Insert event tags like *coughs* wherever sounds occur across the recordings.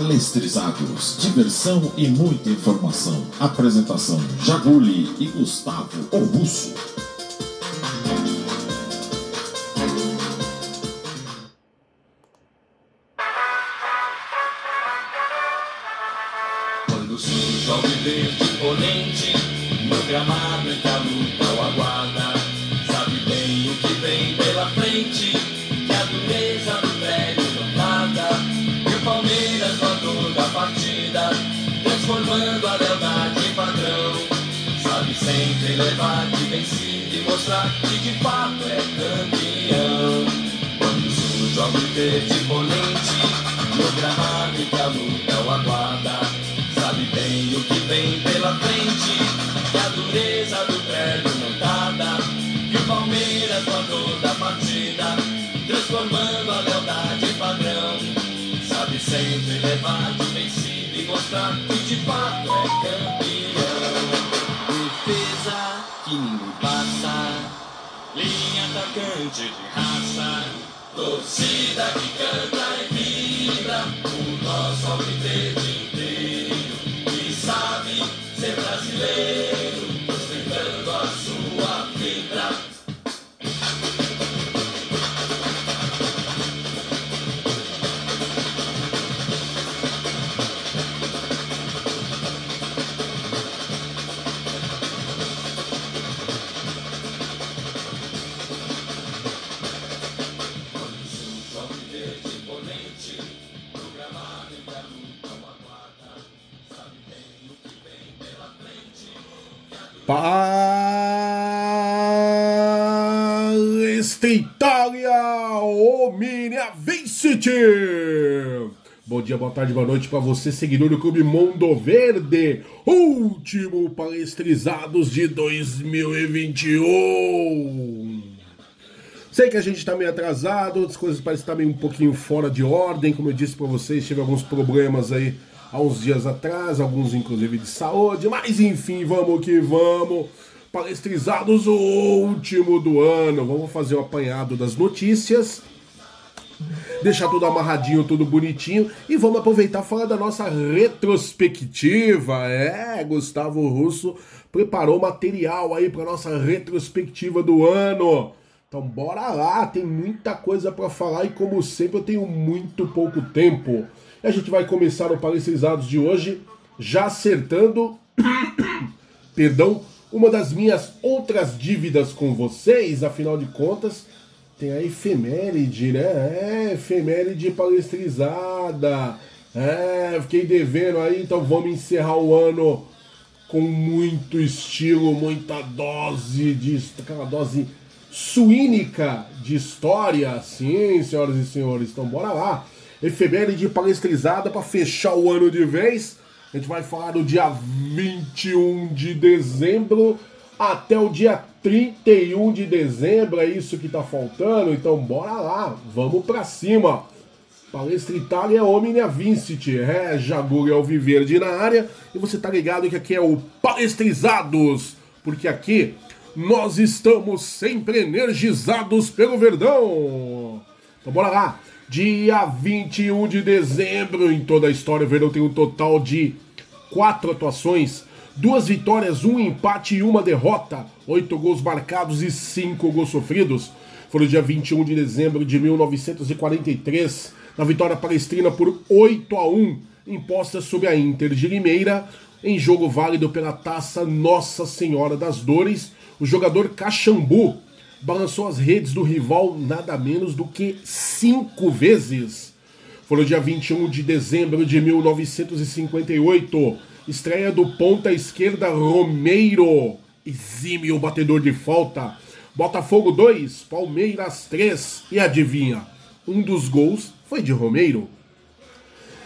Palestrizados, diversão e muita informação. Apresentação: Jaguli e Gustavo o. dia, boa tarde, boa noite para você, seguidor do Clube Mundo Verde, último palestrizados de 2021. Sei que a gente tá meio atrasado, as coisas parecem estar meio um pouquinho fora de ordem, como eu disse para vocês, tive alguns problemas aí há uns dias atrás, alguns inclusive de saúde, mas enfim, vamos que vamos. Palestrizados o último do ano, vamos fazer o apanhado das notícias deixar tudo amarradinho, tudo bonitinho e vamos aproveitar falar da nossa retrospectiva. É, Gustavo Russo preparou material aí para nossa retrospectiva do ano. Então bora lá, tem muita coisa para falar e como sempre eu tenho muito pouco tempo. E a gente vai começar o Palestrizados de hoje já acertando, *coughs* perdão, uma das minhas outras dívidas com vocês, afinal de contas, tem a efeméride, né? É, efeméride palestrizada. É, fiquei devendo aí, então vamos encerrar o ano com muito estilo, muita dose de. aquela dose suínica de história. Sim, senhoras e senhores, então bora lá. Efeméride palestrizada para fechar o ano de vez. A gente vai falar do dia 21 de dezembro até o dia 31 de dezembro, é isso que tá faltando, então bora lá, vamos pra cima. Palestra Itália Omnia Vincit, é, Jaguri Alviverde na área, e você tá ligado que aqui é o Palestrizados, porque aqui nós estamos sempre energizados pelo Verdão. Então bora lá, dia 21 de dezembro, em toda a história, o Verdão tem um total de quatro atuações, duas vitórias, um empate e uma derrota, oito gols marcados e cinco gols sofridos. Foi no dia 21 de dezembro de 1943, na vitória palestrina por 8 a 1, imposta sobre a Inter de Limeira, em jogo válido pela taça Nossa Senhora das Dores. O jogador Caxambu balançou as redes do rival nada menos do que cinco vezes. Foi no dia 21 de dezembro de 1958, estreia do ponta esquerda Romeiro, exímio batedor de falta. Botafogo 2, Palmeiras 3. E adivinha? Um dos gols foi de Romeiro.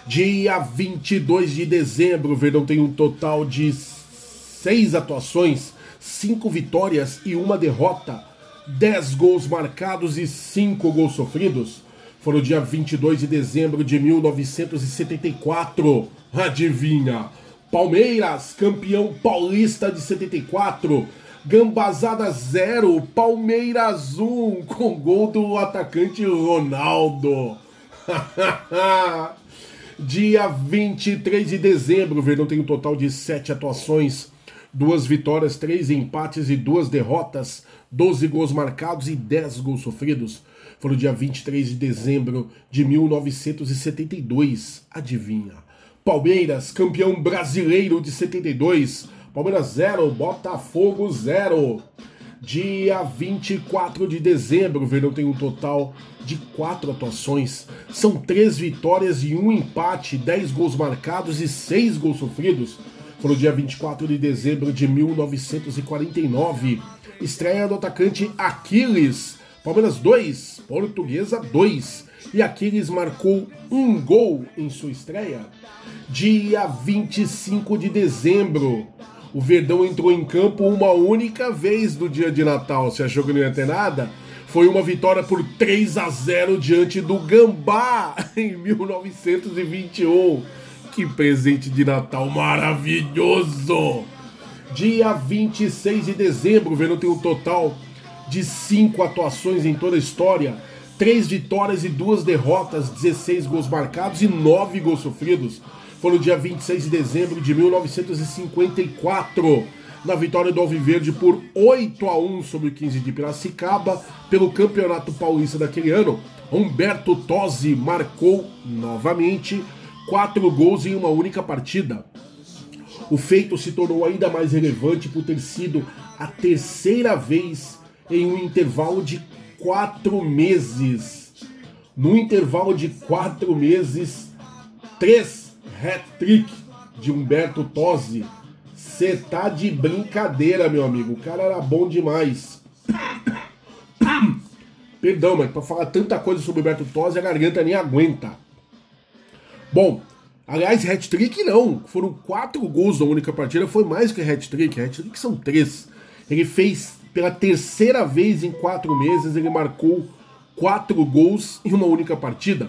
Dia 22 de dezembro, o Verdão tem um total de seis atuações, cinco vitórias e uma derrota, 10 gols marcados e 5 gols sofridos. Foi no dia 22 de dezembro de 1974. Adivinha? Palmeiras, campeão paulista de 74. Gambazada 0, Palmeiras 1, com gol do atacante Ronaldo. *laughs* Dia 23 de dezembro, o Verdão tem um total de 7 atuações, duas vitórias, três empates e duas derrotas, 12 gols marcados e 10 gols sofridos. Foi no dia 23 de dezembro de 1972. Adivinha? Palmeiras, campeão brasileiro de 72. Palmeiras 0, Botafogo 0. Dia 24 de dezembro, o Verdão tem um total de quatro atuações. São três vitórias e um empate, 10 gols marcados e seis gols sofridos. Foi no dia 24 de dezembro de 1949. Estreia do atacante Aquiles. Palmeiras 2, Portuguesa 2. E Aquiles marcou um gol em sua estreia. Dia 25 de dezembro, o Verdão entrou em campo uma única vez no dia de Natal. Você achou que não ia ter nada? Foi uma vitória por 3 a 0 diante do Gambá *laughs* em 1921. Que presente de Natal maravilhoso! Dia 26 de dezembro, o Verdão tem um total de 5 atuações em toda a história. 3 vitórias e 2 derrotas, 16 gols marcados e 9 gols sofridos foi no dia 26 de dezembro de 1954, na vitória do Alviverde por 8 a 1 sobre o 15 de Piracicaba, pelo Campeonato Paulista daquele ano. Humberto Tosi marcou novamente quatro gols em uma única partida. O feito se tornou ainda mais relevante por ter sido a terceira vez em um intervalo de quatro meses. No intervalo de quatro meses, três hat-trick de Humberto Tosi. Você tá de brincadeira, meu amigo. O cara era bom demais. Perdão, mas pra falar tanta coisa sobre Humberto Tosi, a garganta nem aguenta. Bom, aliás, hat-trick não. Foram quatro gols na única partida. Foi mais que hat-trick. Hat-trick são três. Ele fez pela terceira vez em quatro meses, ele marcou quatro gols em uma única partida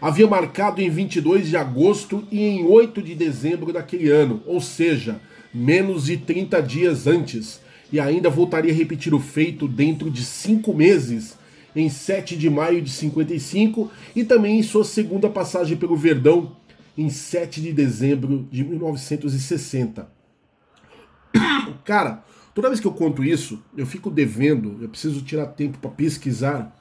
havia marcado em 22 de agosto e em 8 de dezembro daquele ano, ou seja, menos de 30 dias antes, e ainda voltaria a repetir o feito dentro de cinco meses, em 7 de maio de 55 e também em sua segunda passagem pelo Verdão, em 7 de dezembro de 1960. *coughs* Cara, toda vez que eu conto isso, eu fico devendo, eu preciso tirar tempo para pesquisar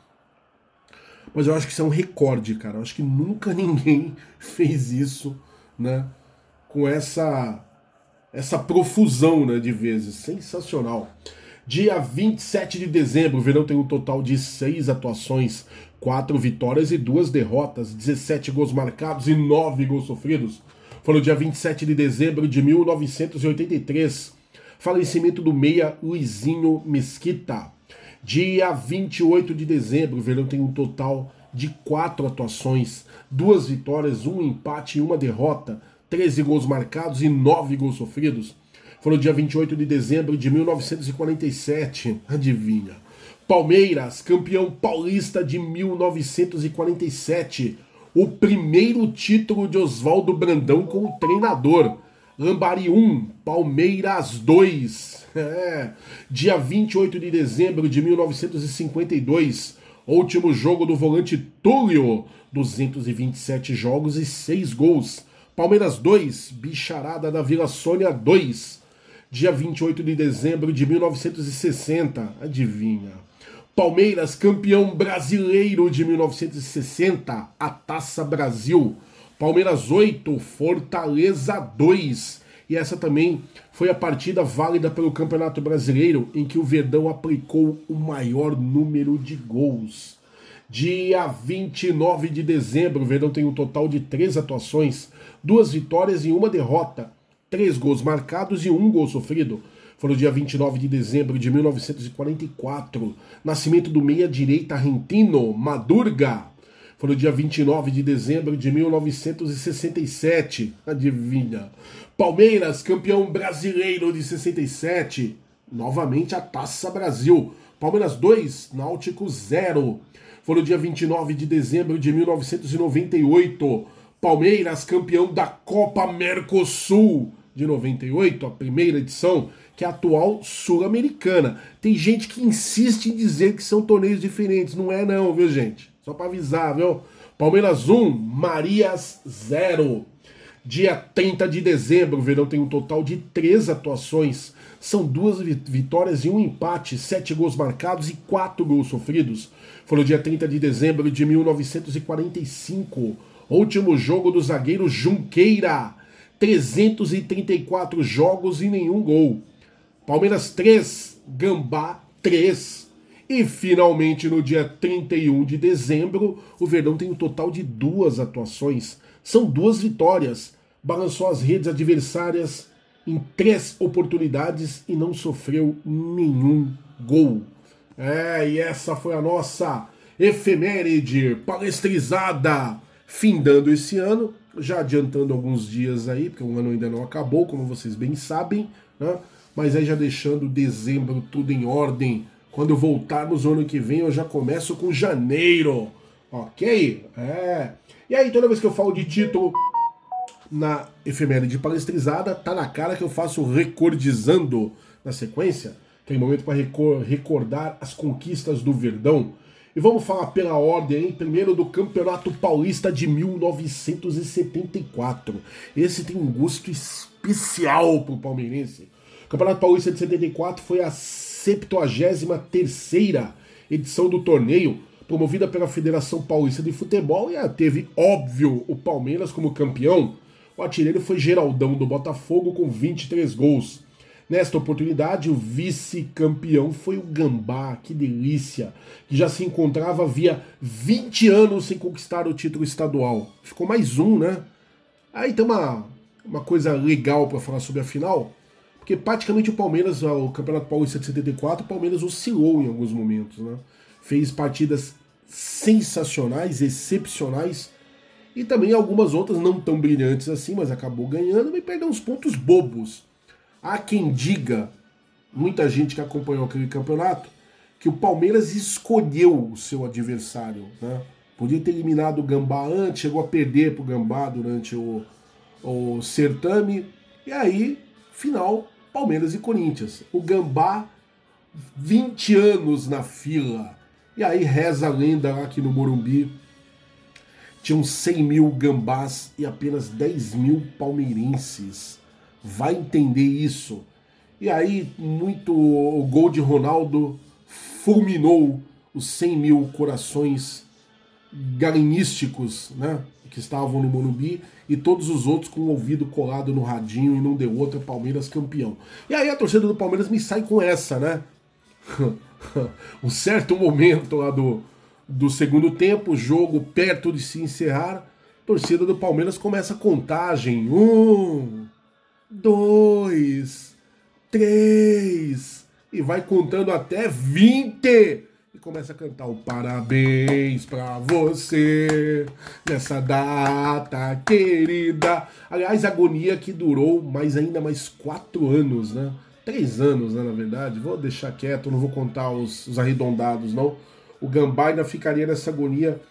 mas eu acho que isso é um recorde, cara. Eu acho que nunca *laughs* ninguém fez isso, né? Com essa essa profusão né, de vezes. Sensacional. Dia 27 de dezembro, o Verão tem um total de seis atuações, quatro vitórias e duas derrotas, 17 gols marcados e nove gols sofridos. Foi no dia 27 de dezembro de 1983. Falecimento do meia Luizinho Mesquita. Dia 28 de dezembro, o Verão tem um total de quatro atuações, duas vitórias, um empate e uma derrota, 13 gols marcados e 9 gols sofridos. Foi no dia 28 de dezembro de 1947. Adivinha? Palmeiras, campeão paulista de 1947. O primeiro título de Oswaldo Brandão como treinador. Lambari 1, Palmeiras 2. *laughs* É. Dia 28 de dezembro de 1952, último jogo do volante Túlio, 227 jogos e 6 gols. Palmeiras 2, Bicharada da Vila Sônia 2. Dia 28 de dezembro de 1960, adivinha? Palmeiras, campeão brasileiro de 1960, a Taça Brasil. Palmeiras 8, Fortaleza 2. E essa também foi a partida válida pelo Campeonato Brasileiro em que o Verdão aplicou o maior número de gols. Dia 29 de dezembro, o Verdão tem um total de três atuações, duas vitórias e uma derrota, três gols marcados e um gol sofrido. Foi no dia 29 de dezembro de 1944, nascimento do meia-direita argentino Madurga. Foi no dia 29 de dezembro de 1967. Adivinha? Palmeiras, campeão brasileiro de 67. Novamente a Taça Brasil. Palmeiras 2, Náutico 0. Foi no dia 29 de dezembro de 1998. Palmeiras, campeão da Copa Mercosul de 98, a primeira edição, que é a atual sul-americana. Tem gente que insiste em dizer que são torneios diferentes. Não é não, viu gente? Só para avisar, viu? Palmeiras 1, Marias 0. Dia 30 de dezembro, o Verdão tem um total de três atuações. São duas vitórias e um empate, sete gols marcados e quatro gols sofridos. Foi no dia 30 de dezembro de 1945. Último jogo do zagueiro Junqueira. 334 jogos e nenhum gol. Palmeiras 3, Gambá 3. E finalmente no dia 31 de dezembro, o Verdão tem um total de duas atuações. São duas vitórias. Balançou as redes adversárias em três oportunidades e não sofreu nenhum gol. É, e essa foi a nossa efeméride palestrizada, findando esse ano, já adiantando alguns dias aí, porque o ano ainda não acabou, como vocês bem sabem, né? mas aí já deixando dezembro tudo em ordem. Quando voltarmos o ano que vem, eu já começo com janeiro, ok? É. E aí, toda vez que eu falo de título na efeméride palestrizada, tá na cara que eu faço recordizando na sequência. Tem momento para recordar as conquistas do Verdão. E vamos falar pela ordem, hein? Primeiro do Campeonato Paulista de 1974. Esse tem um gosto especial pro palmeirense. O Campeonato Paulista de 74 foi a 73 edição do torneio, promovida pela Federação Paulista de Futebol, e teve, óbvio, o Palmeiras como campeão. O artilheiro foi Geraldão do Botafogo com 23 gols. Nesta oportunidade, o vice-campeão foi o Gambá, que delícia, que já se encontrava havia 20 anos sem conquistar o título estadual. Ficou mais um, né? Aí tem uma, uma coisa legal para falar sobre a final, porque praticamente o Palmeiras, o Campeonato Paulista de 74, o Palmeiras oscilou em alguns momentos, né? Fez partidas sensacionais, excepcionais, e também algumas outras não tão brilhantes assim, mas acabou ganhando e perdeu uns pontos bobos. Há quem diga, muita gente que acompanhou aquele campeonato, que o Palmeiras escolheu o seu adversário. Né? Podia ter eliminado o Gambá antes, chegou a perder para o Gambá durante o, o certame. E aí, final, Palmeiras e Corinthians. O Gambá, 20 anos na fila. E aí reza a lenda lá aqui no Morumbi. Tinham 100 mil gambás e apenas 10 mil palmeirenses vai entender isso. E aí, muito o gol de Ronaldo fulminou os 100 mil corações galinísticos, né? Que estavam no Morumbi e todos os outros com o ouvido colado no radinho e não deu outra, Palmeiras campeão. E aí a torcida do Palmeiras me sai com essa, né? *laughs* um certo momento lá do, do segundo tempo, jogo perto de se encerrar, torcida do Palmeiras começa a contagem. Um, dois, três, e vai contando até 20. E começa a cantar o parabéns pra você nessa data querida. Aliás, agonia que durou mais ainda mais quatro anos, né? Três anos, né, na verdade. Vou deixar quieto, não vou contar os, os arredondados, não. O Gambá ainda ficaria nessa agonia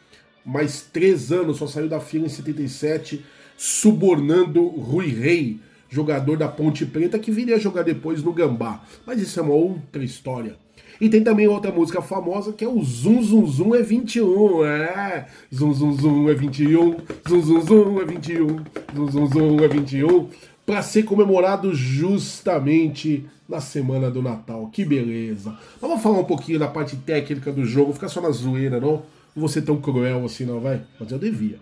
mais três anos, só saiu da fila em 77, subornando Rui Rei jogador da Ponte Preta que viria jogar depois no Gambá. Mas isso é uma outra história. E tem também outra música famosa que é o Zum Zum Zum é 21. É, Zum Zum Zum é 21. Zum Zum Zum é 21. Zum Zum Zum é 21. Para ser comemorado justamente na semana do Natal. Que beleza. Vamos falar um pouquinho da parte técnica do jogo. Fica só na zoeira, não? Não vou ser tão cruel assim, não, vai? Mas eu devia.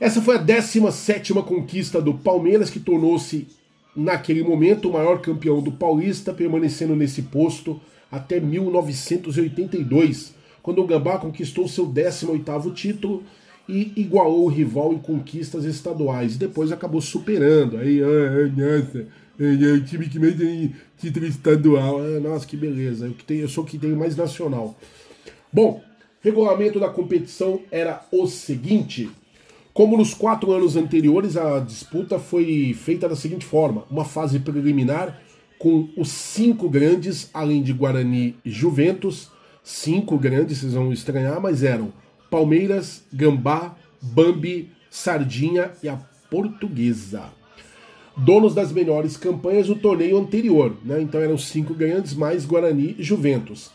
Essa foi a 17 conquista do Palmeiras, que tornou-se, naquele momento, o maior campeão do Paulista, permanecendo nesse posto até 1982, quando o Gambá conquistou seu 18º título e igualou o rival em conquistas estaduais. Depois acabou superando. Aí, ah, nossa, é o time que mais tem título estadual. Ah, nossa, que beleza. Eu, que tenho, eu sou o que tem mais nacional. Bom, regulamento da competição era o seguinte: como nos quatro anos anteriores, a disputa foi feita da seguinte forma: uma fase preliminar com os cinco grandes, além de Guarani e Juventus. Cinco grandes, vocês vão estranhar, mas eram Palmeiras, Gambá, Bambi, Sardinha e a Portuguesa. Donos das melhores campanhas do torneio anterior, né? Então eram cinco grandes mais Guarani e Juventus.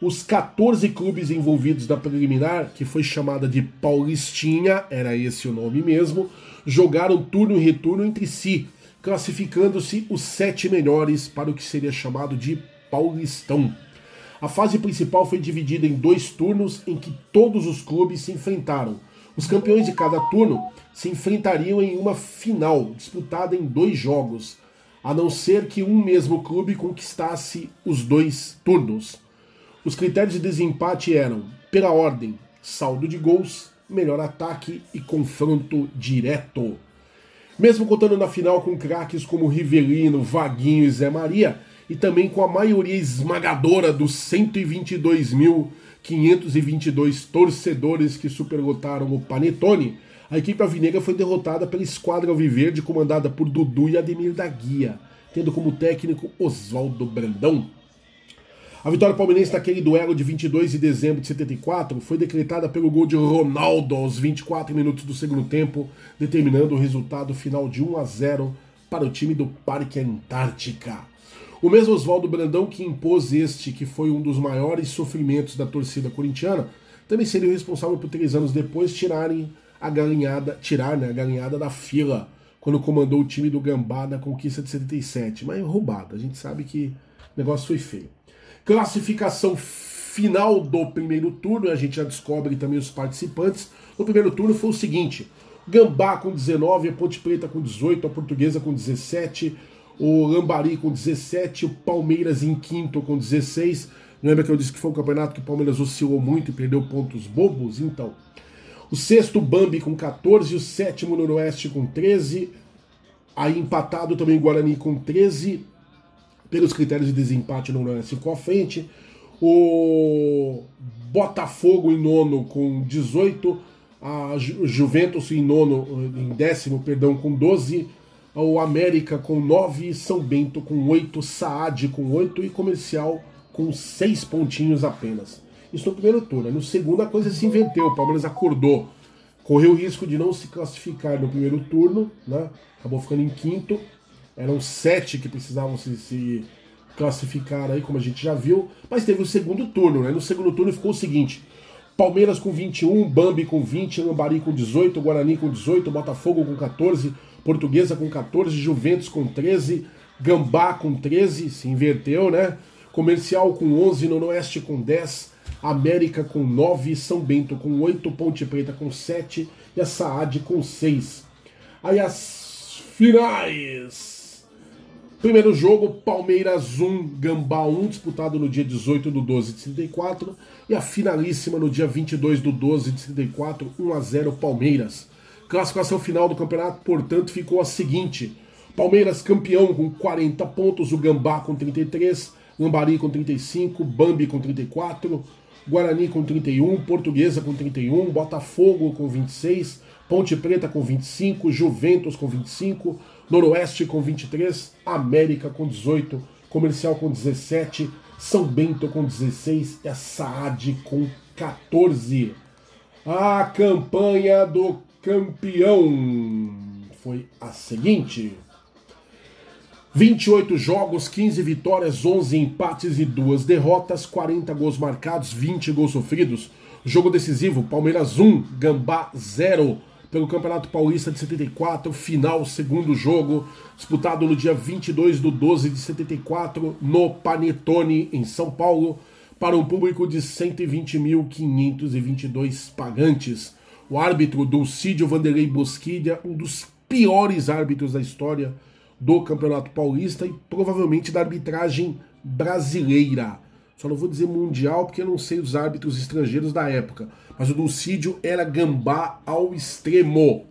os 14 clubes envolvidos da preliminar, que foi chamada de Paulistinha, era esse o nome mesmo, jogaram turno e retorno entre si, classificando-se os sete melhores para o que seria chamado de Paulistão. A fase principal foi dividida em dois turnos em que todos os clubes se enfrentaram. Os campeões de cada turno se enfrentariam em uma final, disputada em dois jogos, a não ser que um mesmo clube conquistasse os dois turnos. Os critérios de desempate eram, pela ordem, saldo de gols, melhor ataque e confronto direto. Mesmo contando na final com craques como Rivelino, Vaguinho e Zé Maria, e também com a maioria esmagadora dos 122.522 torcedores que superlotaram o Panetone, a equipe alvinegra foi derrotada pela esquadra alviverde comandada por Dudu e Ademir da Guia, tendo como técnico Oswaldo Brandão. A vitória palmeirense naquele duelo de 22 de dezembro de 74 foi decretada pelo gol de Ronaldo aos 24 minutos do segundo tempo, determinando o resultado final de 1 a 0 para o time do Parque Antártica. O mesmo Oswaldo Brandão que impôs este, que foi um dos maiores sofrimentos da torcida corintiana, também seria o responsável por três anos depois tirarem a galinhada, tirar né, a galinhada da fila quando comandou o time do Gambá na conquista de 77. Mas roubada, a gente sabe que o negócio foi feio. Classificação final do primeiro turno, a gente já descobre também os participantes. No primeiro turno foi o seguinte: Gambá com 19, a Ponte Preta com 18, a Portuguesa com 17, o Lambari com 17, o Palmeiras em quinto com 16. Lembra que eu disse que foi um campeonato que o Palmeiras oscilou muito e perdeu pontos bobos? Então, o sexto Bambi com 14, o sétimo Noroeste com 13, aí empatado também Guarani com 13, pelos critérios de desempate no Noroeste ficou à frente. O Botafogo em nono com 18, a Juventus em nono, em décimo, perdão, com 12, o América com 9, São Bento com 8, Saad com 8 e Comercial com 6 pontinhos apenas. Isso no primeiro turno. No segundo a coisa se inverteu, o Palmeiras acordou. Correu o risco de não se classificar no primeiro turno, né? acabou ficando em quinto. Eram sete que precisavam se, se classificar aí, como a gente já viu. Mas teve o segundo turno, né? No segundo turno ficou o seguinte: Palmeiras com 21, Bambi com 20, Lambari com 18, Guarani com 18, Botafogo com 14, Portuguesa com 14, Juventus com 13, Gambá com 13, se inverteu, né? Comercial com 11, Noroeste com 10, América com 9, São Bento com 8, Ponte Preta com 7 e a Saad com 6. Aí as finais. Primeiro jogo, Palmeiras 1, Gambá 1, disputado no dia 18 do 12 de 34. E a finalíssima no dia 22 do 12 de 34, 1 a 0 Palmeiras. Classificação final do campeonato, portanto, ficou a seguinte: Palmeiras campeão com 40 pontos, o Gambá com 33, Lambari com 35, Bambi com 34, Guarani com 31, Portuguesa com 31, Botafogo com 26, Ponte Preta com 25, Juventus com 25, Noroeste com 23, América com 18, Comercial com 17, São Bento com 16 e a Saad com 14. A campanha do campeão foi a seguinte: 28 jogos, 15 vitórias, 11 empates e 2 derrotas, 40 gols marcados, 20 gols sofridos. Jogo decisivo: Palmeiras 1, Gambá 0 pelo Campeonato Paulista de 74, final, segundo jogo, disputado no dia 22 do 12 de 74, no Panetone, em São Paulo, para um público de 120.522 pagantes. O árbitro Dulcídio Vanderlei Bosquilha, um dos piores árbitros da história do Campeonato Paulista e provavelmente da arbitragem brasileira. Só não vou dizer mundial porque eu não sei os árbitros estrangeiros da época. Mas o Dulcídio era gambá ao extremo.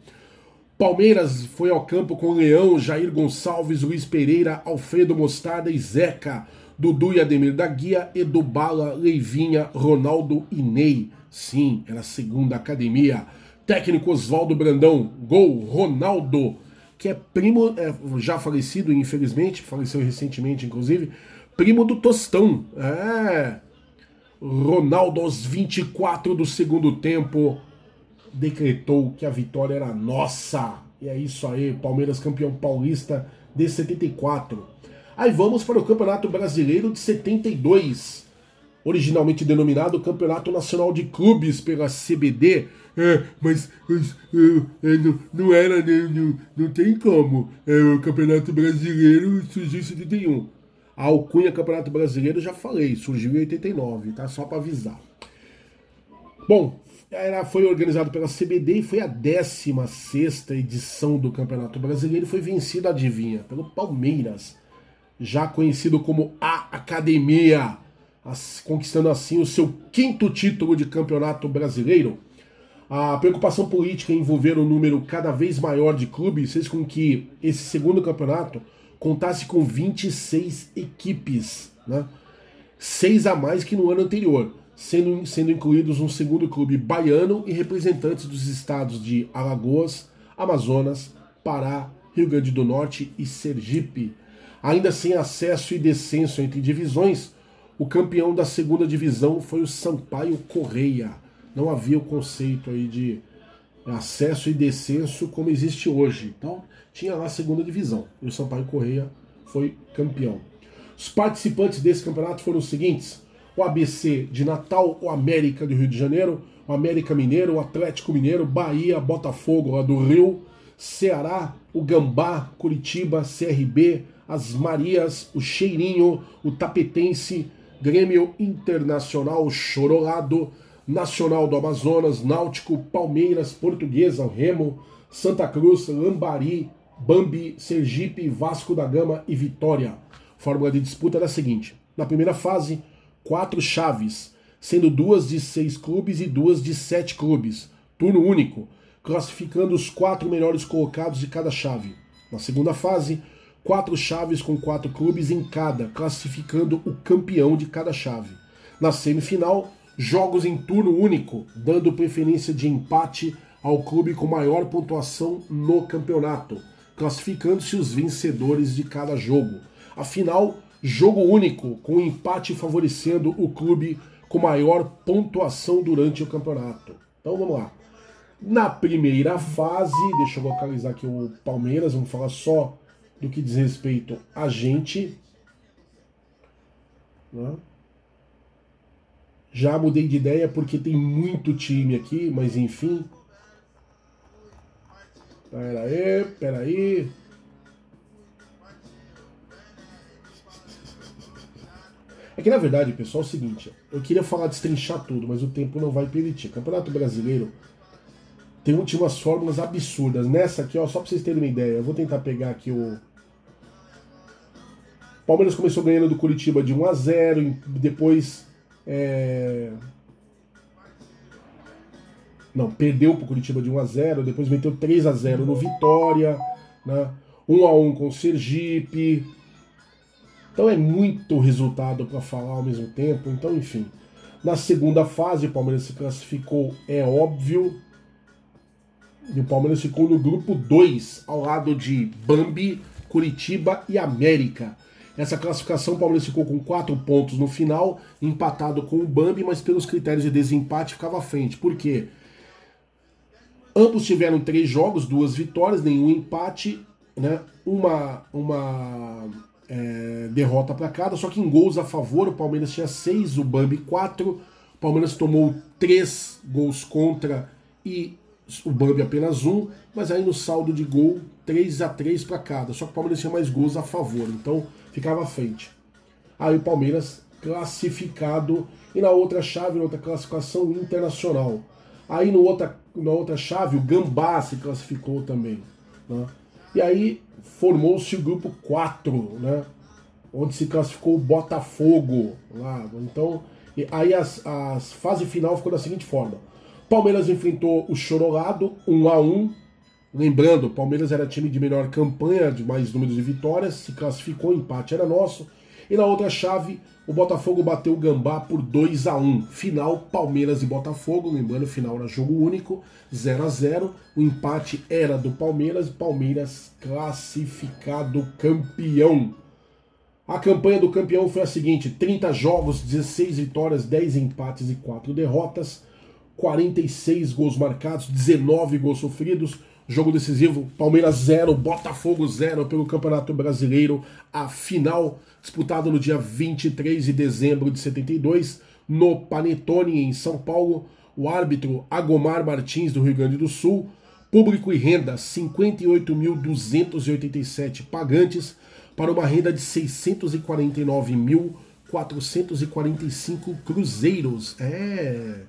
Palmeiras foi ao campo com Leão, Jair Gonçalves, Luiz Pereira, Alfredo Mostarda e Zeca. Dudu e Ademir da Guia, Edu Bala, Leivinha, Ronaldo e Ney. Sim, era a segunda academia. Técnico Oswaldo Brandão, gol Ronaldo, que é primo, é, já falecido, infelizmente, faleceu recentemente, inclusive, primo do Tostão. É. Ronaldo, aos 24 do segundo tempo, decretou que a vitória era nossa. E é isso aí, Palmeiras campeão paulista de 74. Aí vamos para o Campeonato Brasileiro de 72. originalmente denominado Campeonato Nacional de Clubes pela CBD. É, mas, mas é, não, não, era, né, não, não tem como. É, o Campeonato Brasileiro surgiu em 71. A alcunha Campeonato Brasileiro, já falei, surgiu em 89, tá? Só para avisar. Bom, era, foi organizado pela CBD e foi a 16 edição do Campeonato Brasileiro foi vencido, adivinha, pelo Palmeiras, já conhecido como a Academia, conquistando assim o seu quinto título de Campeonato Brasileiro. A preocupação política em envolver um número cada vez maior de clubes fez com que esse segundo campeonato contasse com 26 equipes, né? seis a mais que no ano anterior sendo, sendo incluídos um segundo clube baiano e representantes dos estados de Alagoas, Amazonas, Pará, Rio Grande do Norte e Sergipe. Ainda sem acesso e descenso entre divisões, o campeão da segunda divisão foi o Sampaio Correia. Não havia o conceito aí de acesso e descenso como existe hoje. Então, tinha lá a segunda divisão. E o Sampaio Correia foi campeão. Os participantes desse campeonato foram os seguintes: o ABC de Natal, o América do Rio de Janeiro, o América Mineiro, o Atlético Mineiro, Bahia, Botafogo lá do Rio, Ceará, o Gambá, Curitiba, CRB, as Marias, o Cheirinho, o Tapetense, Grêmio Internacional, Chorolado, Nacional do Amazonas, Náutico, Palmeiras, Portuguesa, Remo, Santa Cruz, Lambari, Bambi, Sergipe, Vasco da Gama e Vitória. Fórmula de disputa era a seguinte: na primeira fase, quatro chaves, sendo duas de seis clubes e duas de sete clubes, turno único, classificando os quatro melhores colocados de cada chave. Na segunda fase, quatro chaves com quatro clubes em cada, classificando o campeão de cada chave. Na semifinal, jogos em turno único, dando preferência de empate ao clube com maior pontuação no campeonato, classificando-se os vencedores de cada jogo. A final Jogo único, com empate favorecendo o clube com maior pontuação durante o campeonato. Então vamos lá. Na primeira fase, deixa eu localizar aqui o Palmeiras, vamos falar só do que diz respeito a gente. Né? Já mudei de ideia porque tem muito time aqui, mas enfim. Pera aí, pera aí. É que na verdade, pessoal, é o seguinte: eu queria falar de destrinchar tudo, mas o tempo não vai permitir. Campeonato Brasileiro tem umas fórmulas absurdas. Nessa aqui, ó, só pra vocês terem uma ideia, eu vou tentar pegar aqui o. Palmeiras começou ganhando do Curitiba de 1 a 0 depois. É... Não, perdeu pro Curitiba de 1 a 0 depois meteu 3 a 0 no Vitória, né? 1 a 1 com o Sergipe, então é muito resultado para falar ao mesmo tempo. Então, enfim. Na segunda fase, o Palmeiras se classificou, é óbvio. E o Palmeiras ficou no grupo 2, ao lado de Bambi, Curitiba e América. Essa classificação, o Palmeiras ficou com 4 pontos no final, empatado com o Bambi, mas pelos critérios de desempate ficava à frente. Por quê? Ambos tiveram três jogos, duas vitórias, nenhum empate, né? uma, uma é, derrota para cada, só que em gols a favor, o Palmeiras tinha 6, o Bambi 4, o Palmeiras tomou 3 gols contra e o Bambi apenas um, mas aí no saldo de gol 3 a 3 para cada, só que o Palmeiras tinha mais gols a favor, então ficava à frente. Aí o Palmeiras classificado e na outra chave, na outra classificação internacional. Aí no outra, na outra chave o Gambá se classificou também. Né? E aí formou-se o grupo 4, né? Onde se classificou o Botafogo lá. Então, aí as, as fase final ficou da seguinte forma: Palmeiras enfrentou o Chorolado 1 a 1 Lembrando, o Palmeiras era time de melhor campanha, de mais números de vitórias, se classificou, o empate era nosso. E na outra chave, o Botafogo bateu o Gambá por 2 a 1 Final Palmeiras e Botafogo, lembrando, final era jogo único, 0 a 0 O empate era do Palmeiras, Palmeiras classificado campeão. A campanha do campeão foi a seguinte: 30 jogos, 16 vitórias, 10 empates e 4 derrotas, 46 gols marcados, 19 gols sofridos. Jogo decisivo, Palmeiras 0, Botafogo 0 pelo Campeonato Brasileiro. A final disputada no dia 23 de dezembro de 72, no Panetone, em São Paulo. O árbitro Agomar Martins, do Rio Grande do Sul. Público e renda: 58.287 pagantes para uma renda de 649.445 cruzeiros. É.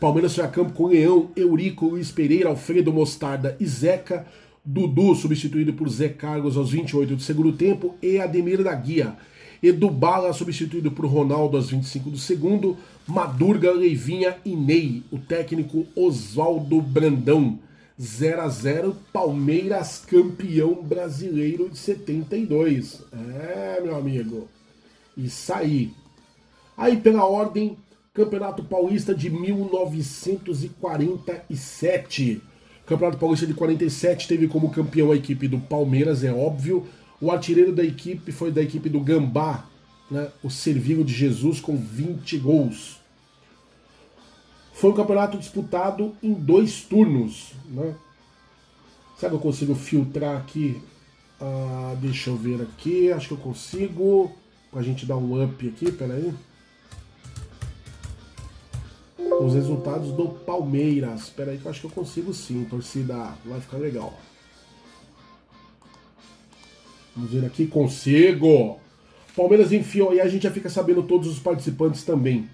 Palmeiras foi a campo com Leão, Eurico, Luiz Pereira, Alfredo Mostarda e Zeca. Dudu, substituído por Zé Carlos aos 28 do segundo tempo, e Ademir da Guia. Edu Bala, substituído por Ronaldo aos 25 do segundo. Madurga, Leivinha e Ney. O técnico Oswaldo Brandão. 0 a 0 Palmeiras campeão brasileiro de 72. É, meu amigo. Isso aí. Aí pela ordem, Campeonato Paulista de 1947. Campeonato Paulista de 47 teve como campeão a equipe do Palmeiras, é óbvio. O artilheiro da equipe foi da equipe do Gambá, né? o Servilo de Jesus, com 20 gols. Foi um campeonato disputado em dois turnos. Né? Será que eu consigo filtrar aqui? Ah, deixa eu ver aqui. Acho que eu consigo. Pra gente dar um up aqui, peraí. Os resultados do Palmeiras. Peraí que eu acho que eu consigo sim, torcida. Vai ficar legal. Vamos ver aqui, consigo! Palmeiras enfiou, e a gente já fica sabendo todos os participantes também.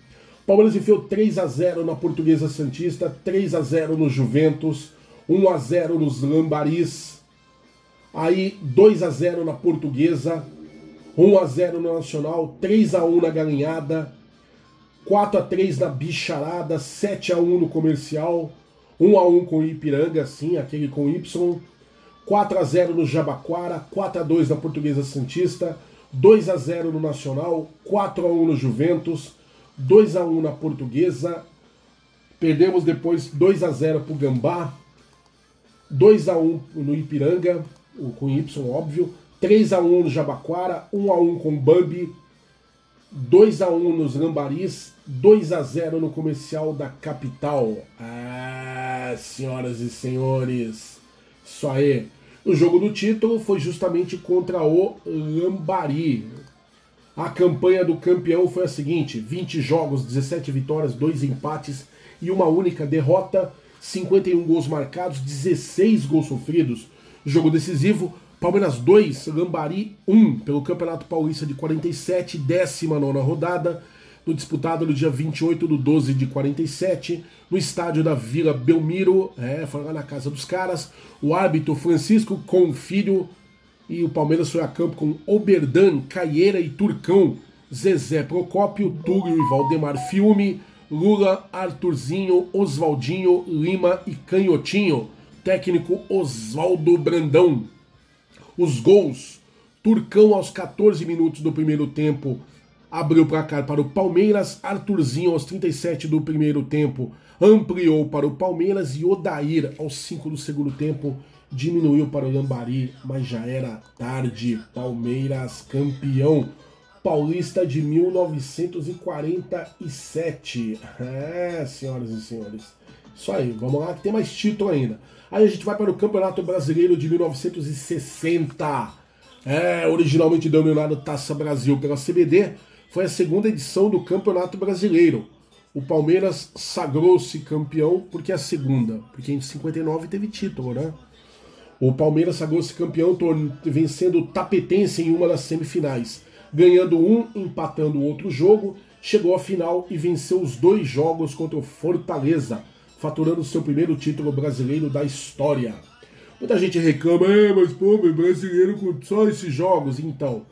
Palmeiras enfiou 3 a 0 na Portuguesa Santista, 3 a 0 no Juventus, 1 a 0 nos Lambaris, aí 2 a 0 na Portuguesa, 1 a 0 no Nacional, 3 a 1 na Galinhada, 4 a 3 na Bicharada, 7 a 1 no Comercial, 1 a 1 com o Ipiranga, sim, aquele com Y, 4 a 0 no Jabaquara, 4 a 2 na Portuguesa Santista, 2 a 0 no Nacional, 4 a 1 no Juventus, 2 a 1 na Portuguesa. Perdemos depois 2 a 0 para o Gambá. 2 a 1 no Ipiranga, com Y, óbvio. 3 a 1 no Jabaquara, 1 a 1 com o Bambi. 2 a 1 nos Lambaris, 2 a 0 no comercial da capital. Ah, senhoras e senhores, isso aí. O jogo do título foi justamente contra o Lambari, a campanha do campeão foi a seguinte: 20 jogos, 17 vitórias, 2 empates e uma única derrota, 51 gols marcados, 16 gols sofridos. Jogo decisivo: Palmeiras 2, Lambari 1, pelo Campeonato Paulista de 47, 19 rodada, no disputado no dia 28 do 12 de 47, no estádio da Vila Belmiro, é, foi lá na casa dos caras. O árbitro Francisco Confilho e o Palmeiras foi a campo com Oberdan, Caieira e Turcão, Zezé Procópio, Túlio e Valdemar Filme, Lula, Arthurzinho, Oswaldinho, Lima e Canhotinho. Técnico Oswaldo Brandão. Os gols. Turcão aos 14 minutos do primeiro tempo abriu o placar para o Palmeiras. Arthurzinho aos 37 do primeiro tempo ampliou para o Palmeiras e Odair aos 5 do segundo tempo diminuiu para o Lambari, mas já era tarde. Palmeiras campeão paulista de 1947. É, senhoras e senhores. Isso aí, vamos lá que tem mais título ainda. Aí a gente vai para o Campeonato Brasileiro de 1960. É, originalmente denominado Taça Brasil pela CBD, foi a segunda edição do Campeonato Brasileiro. O Palmeiras sagrou-se campeão porque é a segunda, porque em 59 teve título, né? O Palmeiras sagrou-se campeão, vencendo Tapetense em uma das semifinais, ganhando um, empatando o outro jogo, chegou à final e venceu os dois jogos contra o Fortaleza, faturando seu primeiro título brasileiro da história. Muita gente reclama, é, mas pô, brasileiro com só esses jogos. Então,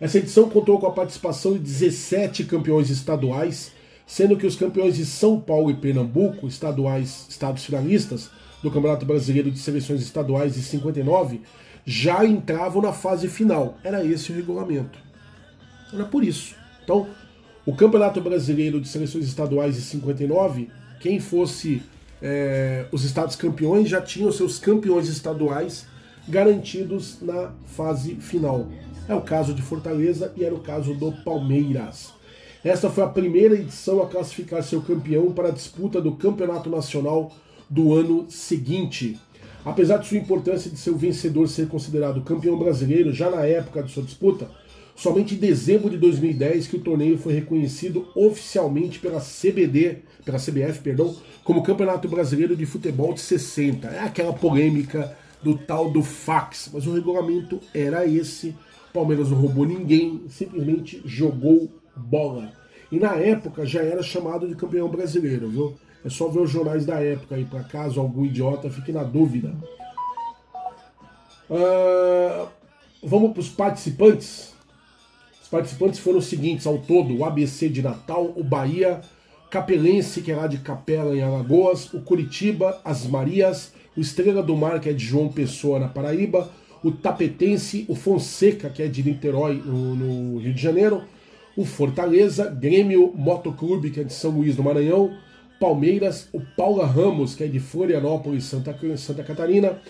essa edição contou com a participação de 17 campeões estaduais, sendo que os campeões de São Paulo e Pernambuco, estaduais, estados finalistas, do Campeonato Brasileiro de Seleções Estaduais de 59 já entravam na fase final. Era esse o regulamento. Era por isso. Então, o Campeonato Brasileiro de Seleções Estaduais de 59, quem fosse é, os estados campeões já tinham seus campeões estaduais garantidos na fase final. É o caso de Fortaleza e era o caso do Palmeiras. Esta foi a primeira edição a classificar seu campeão para a disputa do Campeonato Nacional do ano seguinte. Apesar de sua importância de ser o vencedor ser considerado campeão brasileiro já na época de sua disputa, Somente em dezembro de 2010 que o torneio foi reconhecido oficialmente pela CBD, pela CBF, perdão, como Campeonato Brasileiro de Futebol de 60. É aquela polêmica do tal do fax, mas o regulamento era esse. Palmeiras não roubou ninguém, simplesmente jogou bola. E na época já era chamado de campeão brasileiro, viu? É só ver os jornais da época aí, para caso algum idiota fique na dúvida. Uh, vamos para os participantes. Os participantes foram os seguintes ao todo: o ABC de Natal, o Bahia, Capelense, que é lá de Capela em Alagoas, o Curitiba, as Marias, o Estrela do Mar, que é de João Pessoa na Paraíba, o Tapetense, o Fonseca, que é de Niterói no, Rio de Janeiro, o Fortaleza, Grêmio Motoclube, que é de São Luís do Maranhão, Palmeiras, o Paula Ramos, que é de Florianópolis, Santa, Santa Catarina,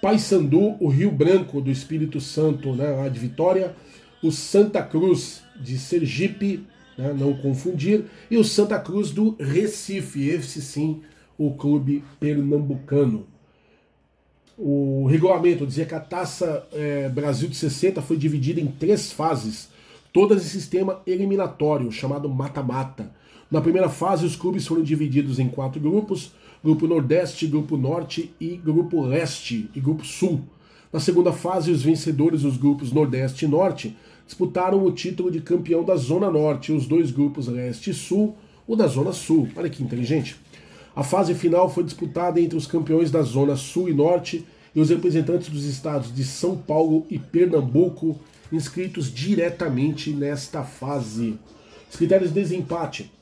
Paysandu, o Rio Branco do Espírito Santo, né, lá de Vitória, o Santa Cruz de Sergipe, né, não confundir, e o Santa Cruz do Recife, esse sim, o clube pernambucano. O regulamento dizia que a taça é, Brasil de 60 foi dividida em três fases, todas em sistema eliminatório, chamado mata-mata. Na primeira fase, os clubes foram divididos em quatro grupos: Grupo Nordeste, Grupo Norte e Grupo Leste e Grupo Sul. Na segunda fase, os vencedores dos grupos Nordeste e Norte disputaram o título de campeão da Zona Norte, os dois grupos Leste e Sul, o da Zona Sul. Olha que inteligente. A fase final foi disputada entre os campeões da Zona Sul e Norte e os representantes dos estados de São Paulo e Pernambuco, inscritos diretamente nesta fase. Os critérios de desempate.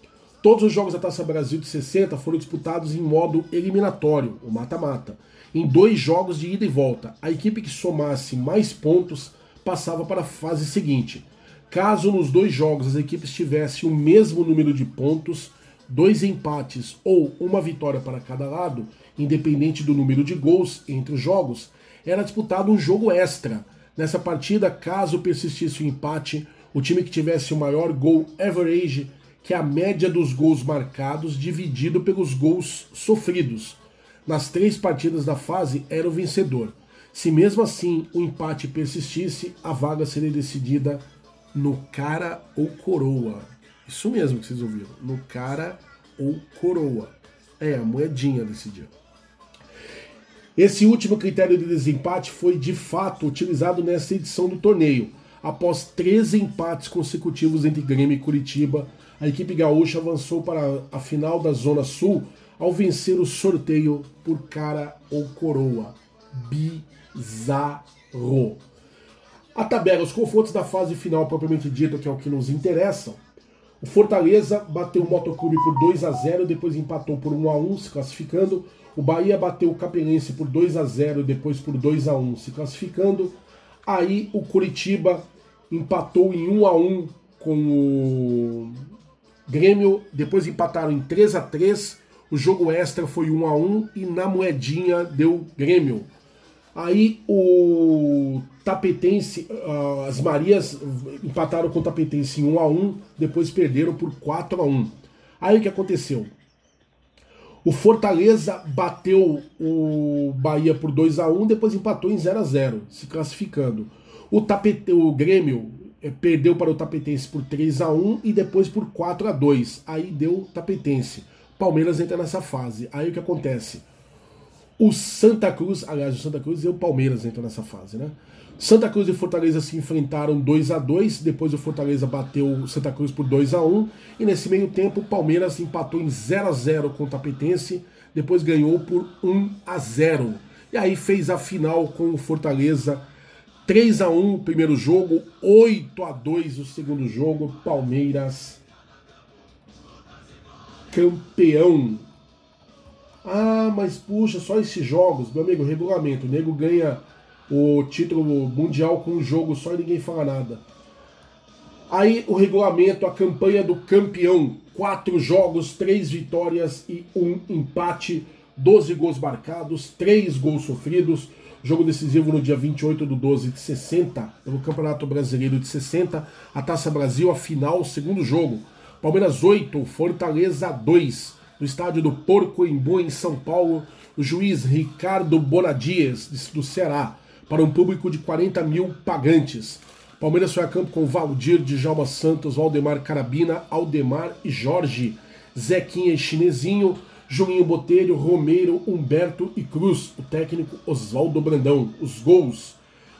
Todos os jogos da Taça Brasil de 60 foram disputados em modo eliminatório, o mata-mata, em dois jogos de ida e volta. A equipe que somasse mais pontos passava para a fase seguinte. Caso nos dois jogos as equipes tivessem o mesmo número de pontos, dois empates ou uma vitória para cada lado, independente do número de gols entre os jogos, era disputado um jogo extra. Nessa partida, caso persistisse o empate, o time que tivesse o maior gol average que é a média dos gols marcados dividido pelos gols sofridos. Nas três partidas da fase era o vencedor. Se mesmo assim o empate persistisse, a vaga seria decidida no cara ou coroa. Isso mesmo que vocês ouviram, no cara ou coroa. É, a moedinha decidia. Esse último critério de desempate foi de fato utilizado nessa edição do torneio, após três empates consecutivos entre Grêmio e Curitiba a equipe gaúcha avançou para a final da Zona Sul ao vencer o sorteio por cara ou coroa. Bizarro. A tabela, os confrontos da fase final propriamente dita, que é o que nos interessa. O Fortaleza bateu o Motoclube por 2 a 0 depois empatou por 1 a 1 se classificando. O Bahia bateu o Capelense por 2 a 0 depois por 2 a 1 se classificando. Aí o Curitiba empatou em 1 a 1 com o Grêmio depois empataram em 3 a 3 o jogo extra foi 1 a 1 e na moedinha deu Grêmio. Aí o Tapetense, ah, as Marias empataram com o Tapetense em 1 a 1 depois perderam por 4 a 1 Aí o que aconteceu? O Fortaleza bateu o Bahia por 2 a 1 depois empatou em 0 a 0 se classificando. O, tapete, o Grêmio é, perdeu para o Tapetense por 3 a 1 e depois por 4 a 2 Aí deu Tapetense. Palmeiras entra nessa fase. Aí o que acontece? O Santa Cruz, aliás, o Santa Cruz e o Palmeiras entram nessa fase, né? Santa Cruz e Fortaleza se enfrentaram 2 a 2 depois o Fortaleza bateu o Santa Cruz por 2 a 1 e nesse meio tempo o Palmeiras empatou em 0 a 0 com o Tapetense, depois ganhou por 1 a 0 e aí fez a final com o Fortaleza 3 a 1 o primeiro jogo, 8 a 2 o segundo jogo, Palmeiras campeão. Ah, mas puxa, só esses jogos, meu amigo, regulamento, o nego ganha o título mundial com um jogo só e ninguém fala nada. Aí o regulamento, a campanha do campeão, quatro jogos, três vitórias e um empate, 12 gols marcados, três gols sofridos, Jogo decisivo no dia 28 do 12 de 60, pelo Campeonato Brasileiro de 60, a Taça Brasil, a final, segundo jogo. Palmeiras 8, Fortaleza 2. No estádio do Porco Embu, em São Paulo, o juiz Ricardo Bonadias, do Ceará, para um público de 40 mil pagantes. Palmeiras foi a campo com Valdir, Djalma Santos, Valdemar Carabina, Aldemar e Jorge, Zequinha e Chinesinho, Juninho Botelho, Romeiro, Humberto e Cruz, o técnico Oswaldo Brandão. Os gols.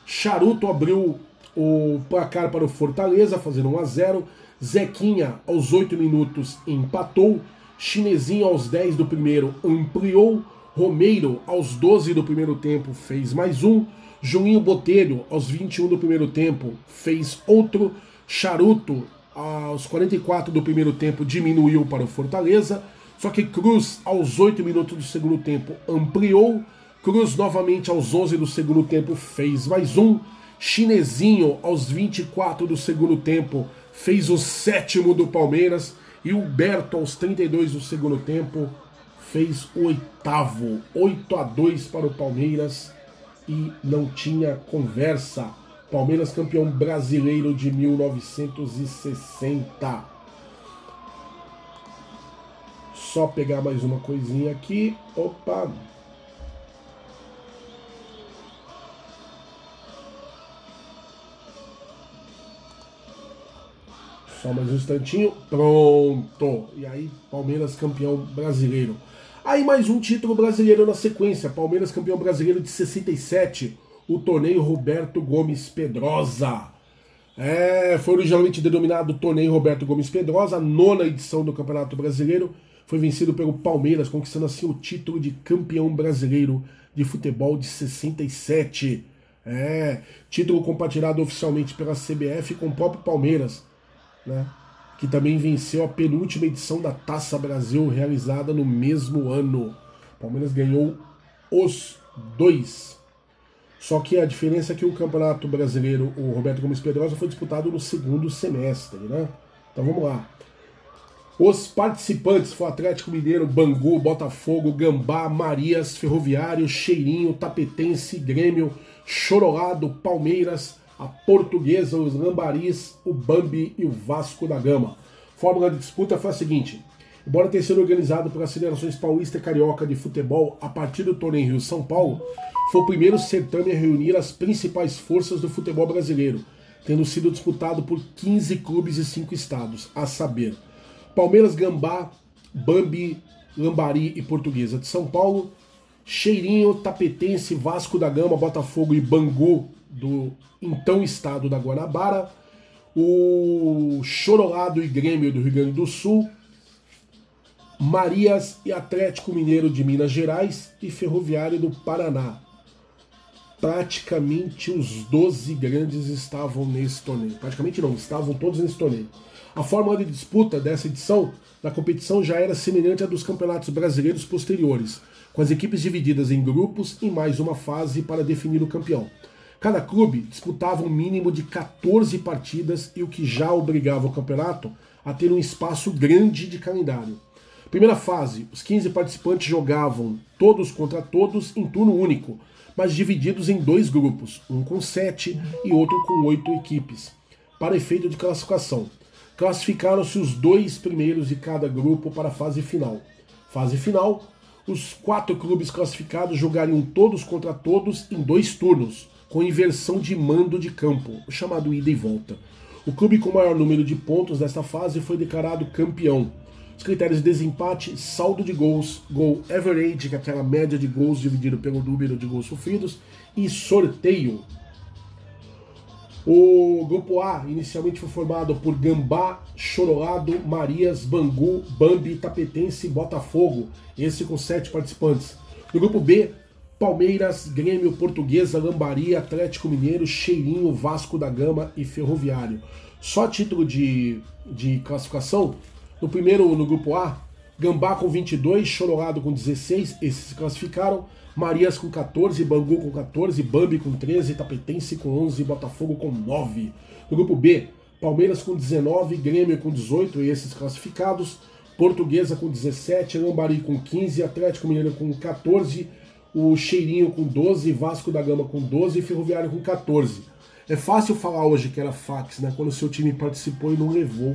Charuto abriu o placar para o Fortaleza, fazendo 1 a 0 Zequinha, aos 8 minutos, empatou. Chinesinho, aos 10 do primeiro, ampliou. Romeiro, aos 12 do primeiro tempo, fez mais um. Juninho Botelho, aos 21 do primeiro tempo, fez outro. Charuto, aos 44 do primeiro tempo, diminuiu para o Fortaleza. Só que Cruz, aos 8 minutos do segundo tempo, ampliou. Cruz, novamente, aos 11 do segundo tempo, fez mais um. Chinesinho, aos 24 do segundo tempo, fez o sétimo do Palmeiras. E o Berto, aos 32 do segundo tempo, fez o oitavo. 8 a 2 para o Palmeiras. E não tinha conversa. Palmeiras campeão brasileiro de 1960. Só pegar mais uma coisinha aqui. Opa! Só mais um instantinho. Pronto. E aí, Palmeiras campeão brasileiro. Aí mais um título brasileiro na sequência. Palmeiras campeão brasileiro de 67. O torneio Roberto Gomes Pedrosa. É, foi originalmente denominado Torneio Roberto Gomes Pedrosa, a nona edição do Campeonato Brasileiro. Foi vencido pelo Palmeiras, conquistando assim o título de campeão brasileiro de futebol de 67. É, título compartilhado oficialmente pela CBF com o próprio Palmeiras né, que também venceu a penúltima edição da Taça Brasil, realizada no mesmo ano. O Palmeiras ganhou os dois. Só que a diferença é que o Campeonato Brasileiro, o Roberto Gomes Pedrosa, foi disputado no segundo semestre, né? Então vamos lá. Os participantes foram Atlético Mineiro, Bangu, Botafogo, Gambá, Marias, Ferroviário, Cheirinho, Tapetense, Grêmio, Chororado, Palmeiras, a Portuguesa, os Lambaris, o Bambi e o Vasco da Gama. Fórmula de disputa foi a seguinte: embora tenha sido organizado pelas Federações Paulista e Carioca de Futebol a partir do torneio Rio São Paulo, foi o primeiro certame a reunir as principais forças do futebol brasileiro, tendo sido disputado por 15 clubes e 5 estados, a saber, Palmeiras, Gambá, Bambi, Lambari e Portuguesa de São Paulo, Cheirinho, Tapetense, Vasco da Gama, Botafogo e Bangu do então estado da Guanabara, o Chorolado e Grêmio do Rio Grande do Sul, Marias e Atlético Mineiro de Minas Gerais e Ferroviário do Paraná. Praticamente os 12 grandes estavam nesse torneio. Praticamente não, estavam todos nesse torneio. A forma de disputa dessa edição da competição já era semelhante à dos campeonatos brasileiros posteriores, com as equipes divididas em grupos e mais uma fase para definir o campeão. Cada clube disputava um mínimo de 14 partidas e o que já obrigava o campeonato a ter um espaço grande de calendário. Primeira fase, os 15 participantes jogavam todos contra todos em turno único, mas divididos em dois grupos, um com sete e outro com oito equipes, para efeito de classificação. Classificaram-se os dois primeiros de cada grupo para a fase final. Fase final, os quatro clubes classificados jogariam todos contra todos em dois turnos, com inversão de mando de campo, o chamado ida e volta. O clube com maior número de pontos desta fase foi declarado campeão. Os critérios de desempate, saldo de gols, gol average, que é aquela média de gols dividido pelo número de gols sofridos, e sorteio. O grupo A inicialmente foi formado por Gambá, Chororado, Marias, Bangu, Bambi, Tapetense e Botafogo, esse com sete participantes. No grupo B, Palmeiras, Grêmio, Portuguesa, Lambari, Atlético Mineiro, Cheirinho, Vasco da Gama e Ferroviário. Só título de, de classificação, no primeiro, no grupo A, Gambá com 22, Chororado com 16, esses se classificaram, Marias com 14, Bangu com 14, Bambi com 13, Tapetense com 11 Botafogo com 9. No grupo B, Palmeiras com 19, Grêmio com 18, esses classificados, Portuguesa com 17, Lambari com 15, Atlético Mineiro com 14, o Cheirinho com 12, Vasco da Gama com 12 e Ferroviário com 14. É fácil falar hoje que era fax, né? Quando seu time participou e não levou.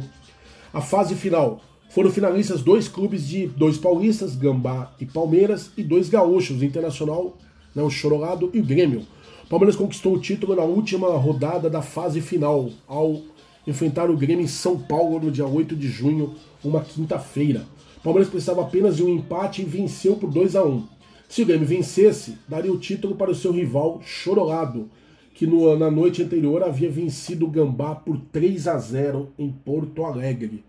A fase final. Foram finalistas dois clubes de dois paulistas, Gambá e Palmeiras, e dois gaúchos, Internacional né, o Chororado e o Grêmio. O Palmeiras conquistou o título na última rodada da fase final, ao enfrentar o Grêmio em São Paulo no dia 8 de junho, uma quinta-feira. O Palmeiras precisava apenas de um empate e venceu por 2 a 1 Se o Grêmio vencesse, daria o título para o seu rival Chororado, que no, na noite anterior havia vencido o Gambá por 3 a 0 em Porto Alegre.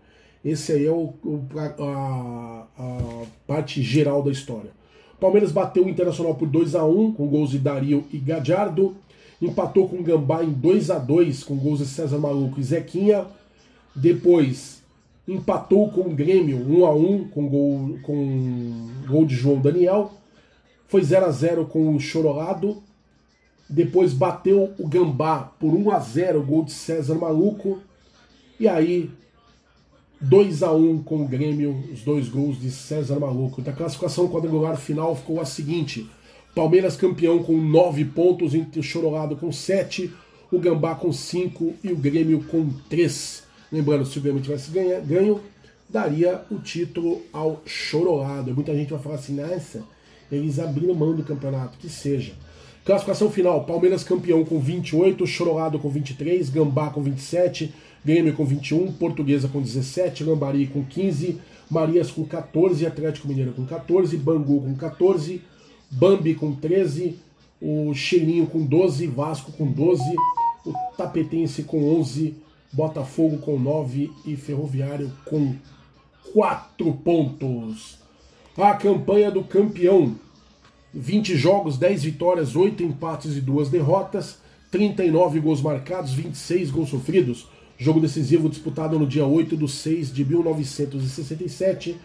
Esse aí é o, o a, a, parte geral da história. Palmeiras bateu o Internacional por 2 a 1 com gols de Dario e Gadiardo. Empatou com o Gambá em 2 a 2 com gols de César Maluco e Zequinha. Depois empatou com o Grêmio 1 a 1 com gol, com gol de João Daniel. Foi 0 a 0 com o Chorolado. Depois bateu o Gambá por 1 a 0 gol de César Maluco. E aí 2 a 1 com o Grêmio, os dois gols de César Maluco. Da classificação quadrangular final ficou a seguinte: Palmeiras campeão com 9 pontos, entre o Chorolado com 7, o Gambá com 5 e o Grêmio com 3. Lembrando, se o Grêmio tivesse ganho, daria o título ao Chorolado. Muita gente vai falar assim, nossa, eles abriram mão do campeonato, que seja. Classificação final: Palmeiras campeão com 28, Chorolado com 23, Gambá com 27, Grêmio com 21, Portuguesa com 17, Lambari com 15, Marias com 14, Atlético Mineiro com 14, Bangu com 14, Bambi com 13, o Cheirinho com 12, Vasco com 12, o Tapetense com 11, Botafogo com 9 e Ferroviário com 4 pontos. A campanha do campeão: 20 jogos, 10 vitórias, 8 empates e 2 derrotas, 39 gols marcados, 26 gols sofridos. Jogo decisivo disputado no dia 8 de 6 de 1967.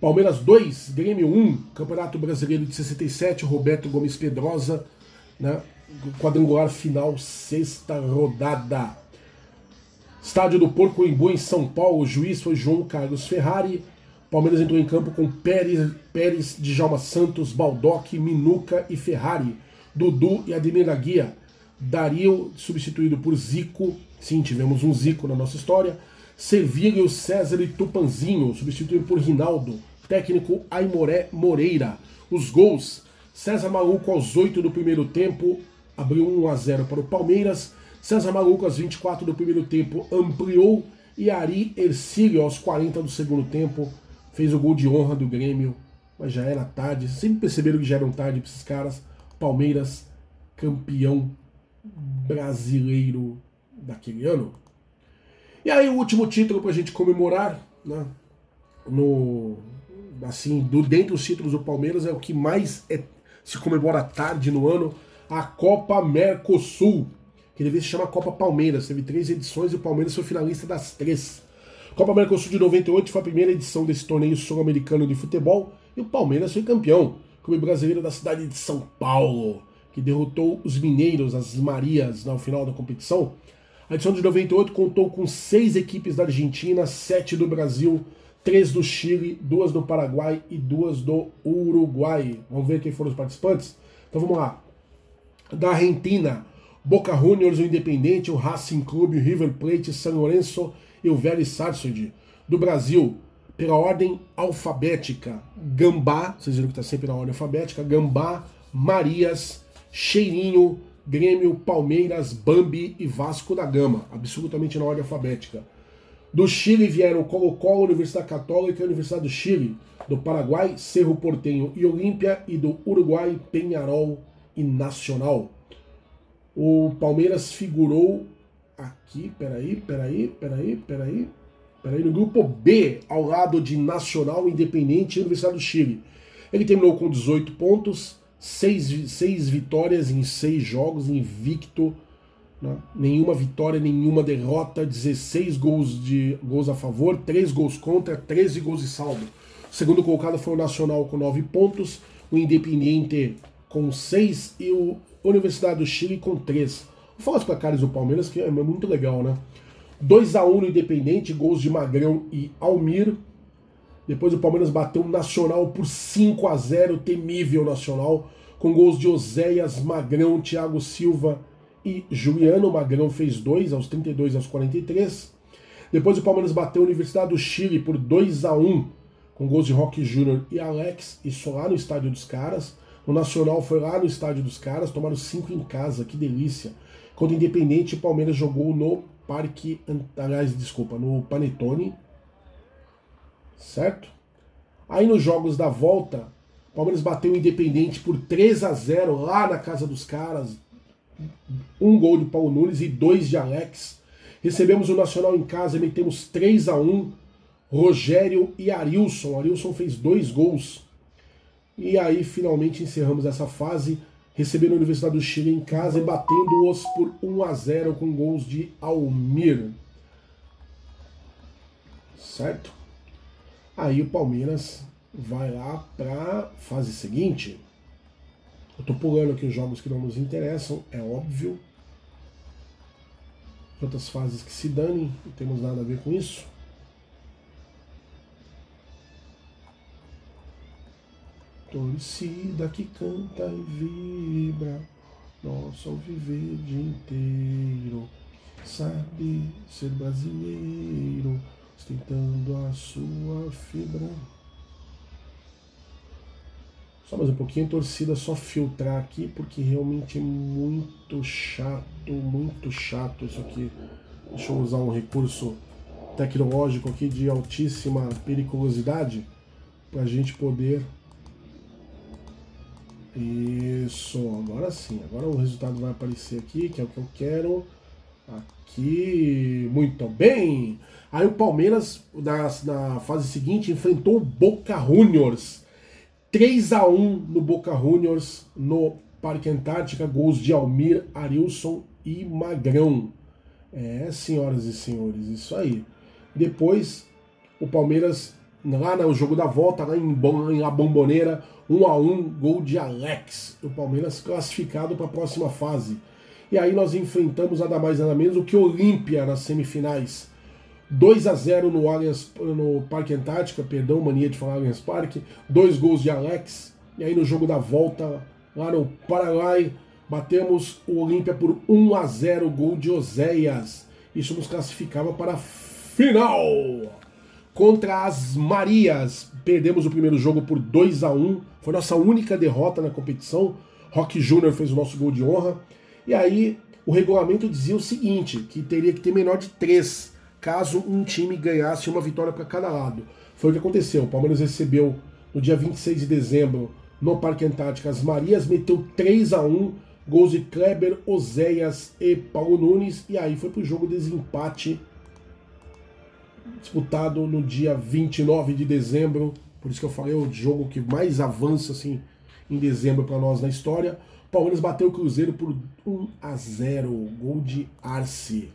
Palmeiras 2, Grêmio 1, Campeonato Brasileiro de 67, Roberto Gomes Pedrosa, né? quadrangular final, sexta rodada. Estádio do Porco Embu em São Paulo, o juiz foi João Carlos Ferrari. Palmeiras entrou em campo com Pérez, Pérez Djalma Santos, Baldock, Minuca e Ferrari, Dudu e Ademir Guia. Dario substituído por Zico, sim, tivemos um Zico na nossa história. Sevilho, César e Tupanzinho, substituído por Rinaldo. Técnico Aimoré Moreira. Os gols: César Maluco aos 8 do primeiro tempo, abriu 1 a 0 para o Palmeiras. César Maluco aos 24 do primeiro tempo ampliou. E Ari Ercílio aos 40 do segundo tempo fez o gol de honra do Grêmio. Mas já era tarde, sempre perceberam que já eram tarde para esses caras. Palmeiras campeão brasileiro daquele ano. E aí o último título para a gente comemorar, né? No, assim, do, dentre os títulos do Palmeiras é o que mais é, se comemora tarde no ano, a Copa Mercosul, que devia se chamar Copa Palmeiras. Teve três edições e o Palmeiras foi finalista das três. Copa Mercosul de 98 foi a primeira edição desse torneio sul-americano de futebol e o Palmeiras foi campeão. Clube brasileiro da cidade de São Paulo que derrotou os mineiros, as Marias, no final da competição. A edição de 98 contou com seis equipes da Argentina, sete do Brasil, três do Chile, duas do Paraguai e duas do Uruguai. Vamos ver quem foram os participantes? Então vamos lá. Da Argentina, Boca Juniors, o Independente, o Racing Clube, o River Plate, San Lorenzo e o Vélez Sarsfield. Do Brasil, pela ordem alfabética, Gambá, vocês viram que está sempre na ordem alfabética, Gambá, Marias, Cheirinho, Grêmio, Palmeiras, Bambi e Vasco da Gama, absolutamente na ordem alfabética. Do Chile vieram Colo-Colo, Universidade Católica, Universidade do Chile. Do Paraguai, Cerro Portenho e Olímpia. E do Uruguai, Penharol e Nacional. O Palmeiras figurou aqui, peraí, peraí, peraí, peraí, peraí, no grupo B, ao lado de Nacional, Independente e Universidade do Chile. Ele terminou com 18 pontos, seis, seis vitórias em seis jogos, invicto, né? nenhuma vitória, nenhuma derrota, 16 gols, de, gols a favor, 3 gols contra, 13 gols de saldo. O segundo colocado foi o Nacional com 9 pontos, o Independiente com 6 e o Universidade do Chile com 3. Vou falar os placares do Palmeiras, que é muito legal, né? 2 a 1 no Independente, gols de Magrão e Almir. Depois o Palmeiras bateu o Nacional por 5 a 0 temível Nacional, com gols de Oséias, Magrão, Thiago Silva e Juliano. Magrão fez dois aos 32 aos 43. Depois o Palmeiras bateu a Universidade do Chile por 2 a 1 com gols de Roque Júnior e Alex, isso lá no estádio dos caras. O Nacional foi lá no estádio dos caras, tomaram cinco em casa, que delícia. Quando o Independente, o Palmeiras jogou no Parque, aliás, desculpa, no Panetone, certo? Aí nos jogos da volta, o Palmeiras bateu o Independente por 3 a 0 lá na casa dos caras. Um gol de Paulo Nunes e dois de Alex. Recebemos o Nacional em casa e metemos 3 a 1 Rogério e Arilson. Arilson fez dois gols. E aí finalmente encerramos essa fase, recebendo a Universidade do Chile em casa e batendo-os por 1 a 0 com gols de Almir. Certo? Aí o Palmeiras vai lá para fase seguinte. Eu estou pulando aqui os jogos que não nos interessam, é óbvio. Outras fases que se danem, não temos nada a ver com isso. Torcida que canta e vibra, nosso viver o dia inteiro, sabe ser brasileiro, ostentando a sua fibra. Só mais um pouquinho, torcida, só filtrar aqui, porque realmente é muito chato, muito chato isso aqui. Deixa eu usar um recurso tecnológico aqui de altíssima periculosidade para a gente poder. Isso, agora sim, agora o resultado vai aparecer aqui, que é o que eu quero. Aqui, muito bem. Aí o Palmeiras, na, na fase seguinte, enfrentou o Boca Juniors 3 a 1 no Boca Juniors, no Parque Antártica, gols de Almir, Arilson e Magrão. É, senhoras e senhores, isso aí. Depois, o Palmeiras, lá no jogo da volta, lá em, La Bomboneira, 1 a 1 gol de Alex. O Palmeiras classificado para a próxima fase. E aí nós enfrentamos nada mais nada menos do que Olímpia nas semifinais. 2 a 0 no Allianz, no Parque Antártica, perdão, mania de falar Allianz Parque, dois gols de Alex, e aí no jogo da volta, lá no Paraguai, batemos o Olímpia por 1 a 0 gol de Oséias. Isso nos classificava para a final. Contra as Marias, perdemos o primeiro jogo por 2 a 1 foi nossa única derrota na competição. Rock Júnior fez o nosso gol de honra. E aí o regulamento dizia o seguinte, que teria que ter menor de 3 caso um time ganhasse uma vitória para cada lado. Foi o que aconteceu. O Palmeiras recebeu no dia 26 de dezembro no Parque Antártica as Marias, meteu 3 a 1 gols de Kleber, Oséias e Paulo Nunes, e aí foi pro jogo de desempate disputado no dia 29 de dezembro. Por isso que eu falei, é o jogo que mais avança assim em dezembro para nós na história. O Palmeiras bateu o Cruzeiro por 1 a 0, gol de Arce.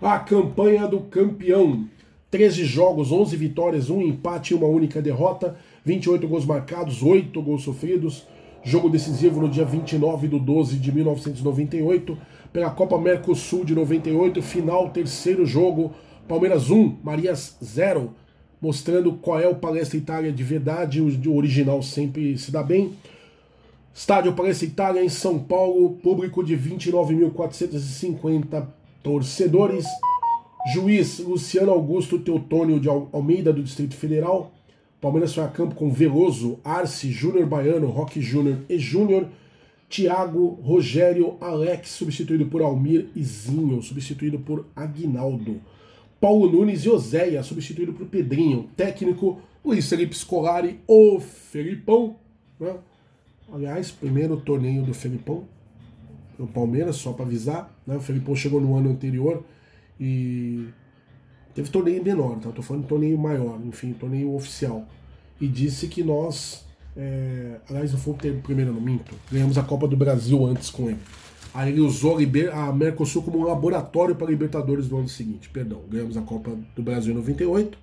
A campanha do campeão. 13 jogos, 11 vitórias, 1 empate e uma única derrota. 28 gols marcados, 8 gols sofridos. Jogo decisivo no dia 29 de 12 de 1998. Pela Copa Mercosul de 98. Final, terceiro jogo. Palmeiras 1, Marias 0. Mostrando qual é o Palestra Itália de verdade. O original sempre se dá bem. Estádio Palestra Itália em São Paulo. Público de 29.450 torcedores. Juiz Luciano Augusto Teotônio de Almeida, do Distrito Federal. Palmeiras foi a campo com Veloso, Arce, Júnior Baiano, Roque Júnior e Júnior. Tiago, Rogério, Alex, substituído por Almir e Zinho, substituído por Aguinaldo. Paulo Nunes e Oséia, substituído por Pedrinho. Técnico, Luiz Felipe Scolari, o Felipão. Né? Aliás, primeiro torneio do Felipão, no Palmeiras, só para avisar. Né? O Felipão chegou no ano anterior e teve torneio menor, tá? Tô falando de torneio maior, enfim, torneio oficial. E disse que nós, é... aliás, não foi o primeiro, não minto, ganhamos a Copa do Brasil antes com ele. Aí ele usou a Mercosul como um laboratório para a Libertadores do ano seguinte. Perdão, ganhamos a Copa do Brasil em 98,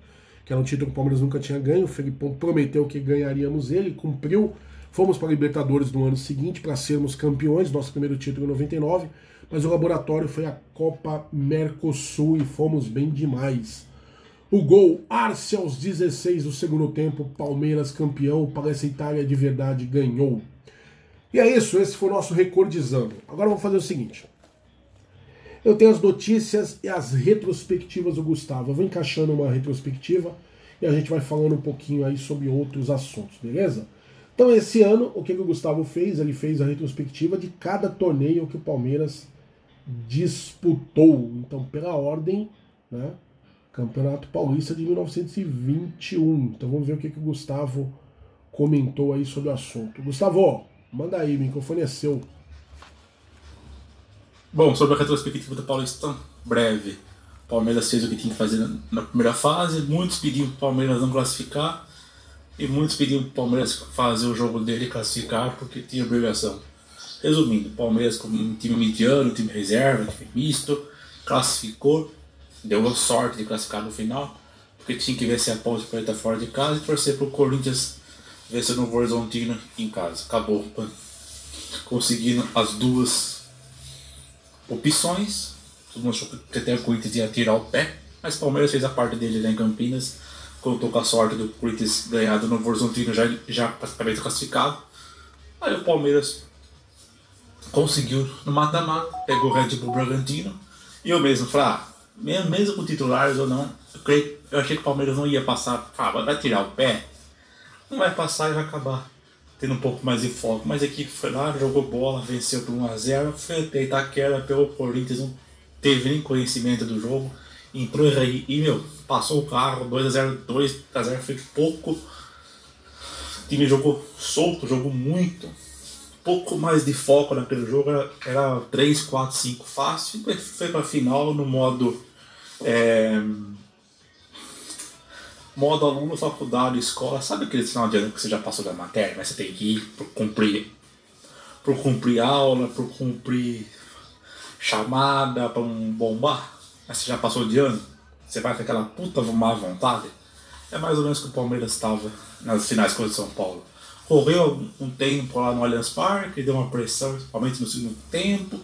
que era um título que o Palmeiras nunca tinha ganho. O Felipão prometeu que ganharíamos ele, cumpriu. Fomos para a Libertadores no ano seguinte para sermos campeões, nosso primeiro título em 99, mas o laboratório foi a Copa Mercosul e fomos bem demais. O gol, Arce aos 16 do segundo tempo, Palmeiras campeão, Palestra Itália de verdade ganhou. E é isso, esse foi o nosso recordizando. Agora vamos fazer o seguinte. Eu tenho as notícias e as retrospectivas do Gustavo. Eu vou encaixando uma retrospectiva e a gente vai falando um pouquinho aí sobre outros assuntos, beleza? Então, esse ano, o que, que o Gustavo fez? Ele fez a retrospectiva de cada torneio que o Palmeiras disputou. Então, pela ordem, né? Campeonato Paulista de 1921. Então, vamos ver o que, que o Gustavo comentou aí sobre o assunto. Gustavo, manda aí, o microfone é seu. Bom, sobre a retrospectiva do Paulistão, breve. O Palmeiras fez o que tinha que fazer na primeira fase. Muitos pediam para o Palmeiras não classificar. E muitos pediam para o Palmeiras fazer o jogo dele e classificar porque tinha obrigação. Resumindo, Palmeiras como um time mediano, time reserva, time misto, classificou, deu sorte de classificar no final, porque tinha que vencer a Ponte Preta fora de casa e torcer para o Corinthians vencer no Horizontino em casa. Acabou conseguindo as duas opções. Todo mundo achou que até o Corinthians ia tirar o pé, mas o Palmeiras fez a parte dele lá em Campinas contou com a sorte do Corinthians ganhado no Horizontino já, já praticamente classificado. Aí o Palmeiras conseguiu no mata-mata, pegou o Red Bull Bragantino. E eu mesmo falei, ah, mesmo, mesmo com titulares ou não, eu, creio, eu achei que o Palmeiras não ia passar, ah, vai tirar o pé. Não vai passar e vai acabar tendo um pouco mais de foco. Mas a equipe foi lá, jogou bola, venceu por 1x0, foi até Itaquera, pelo Corinthians, não teve nem conhecimento do jogo entrou aí e, meu, passou o carro, 2x0, 2x0 foi pouco. O time jogou solto, jogou muito. Pouco mais de foco naquele jogo, era, era 3, 4, 5 fácil. E foi pra final no modo. É, modo aluno, faculdade, escola. Sabe aquele final de ano que você já passou da matéria, mas você tem que ir por cumprir, por cumprir aula, por cumprir chamada, para um bombar? Mas você já passou de ano? Você vai com aquela puta má vontade? É mais ou menos que o Palmeiras estava nas finais contra o São Paulo. Correu um tempo lá no Allianz Parque, deu uma pressão, principalmente no segundo tempo,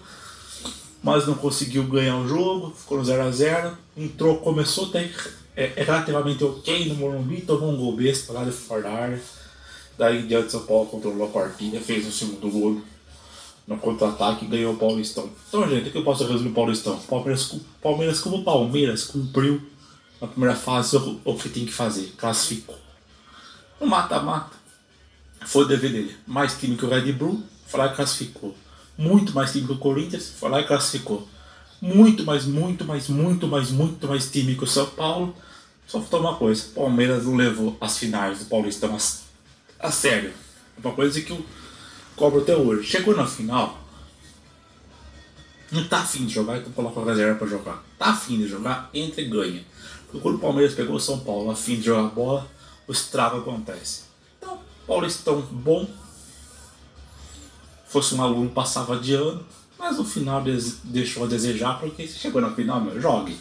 mas não conseguiu ganhar o jogo, ficou no 0x0. Entrou, começou até é, é relativamente ok no Morumbi, tomou um gol besta lá de fora da área. Daí em diante São Paulo controlou a partida, fez o segundo gol no contra-ataque ganhou o Paulistão. Então, gente, o que eu posso resumir o Paulistão? Palmeiras, Palmeiras como Palmeiras cumpriu na primeira fase o, o que tem que fazer, classificou. No mata-mata, foi o dever dele. Mais time que o Red Bull, foi lá e classificou. Muito mais time que o Corinthians, foi lá e classificou. Muito mais, muito mais, muito mais, muito mais time que o São Paulo. Só faltou uma coisa: Palmeiras não levou as finais do Paulistão a, a sério. Uma coisa que o cobra até hoje. Chegou na final, não tá afim de jogar, então coloca a reserva pra jogar. Tá afim de jogar, entra e ganha. Porque quando o Palmeiras pegou o São Paulo afim de jogar bola, o estrago acontece. Então, Paulistão bom. Fosse um aluno, passava de ano. Mas no final deixou a desejar, porque se chegou na final, meu, jogue.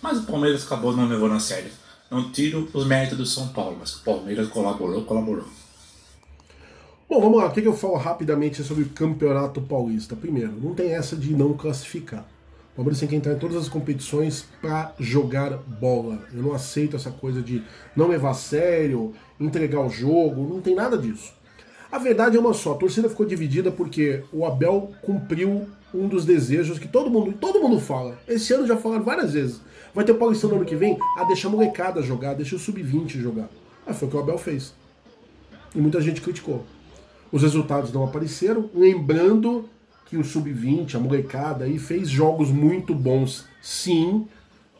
Mas o Palmeiras acabou não levando a sério. Não tiro os méritos do São Paulo, mas o Palmeiras colaborou, colaborou. Bom, vamos lá. O que eu falo rapidamente sobre o Campeonato Paulista? Primeiro, não tem essa de não classificar. O Palmeiras tem que entrar em todas as competições para jogar bola. Eu não aceito essa coisa de não levar a sério, entregar o jogo, não tem nada disso. A verdade é uma só, a torcida ficou dividida porque o Abel cumpriu um dos desejos que todo mundo, todo mundo fala. Esse ano já falaram várias vezes. Vai ter o Paulistão no ano que vem? Ah, deixa a molecada jogar, deixa o sub-20 jogar. Ah, foi o que o Abel fez. E muita gente criticou. Os resultados não apareceram, lembrando que o Sub-20, a molecada aí, fez jogos muito bons, sim,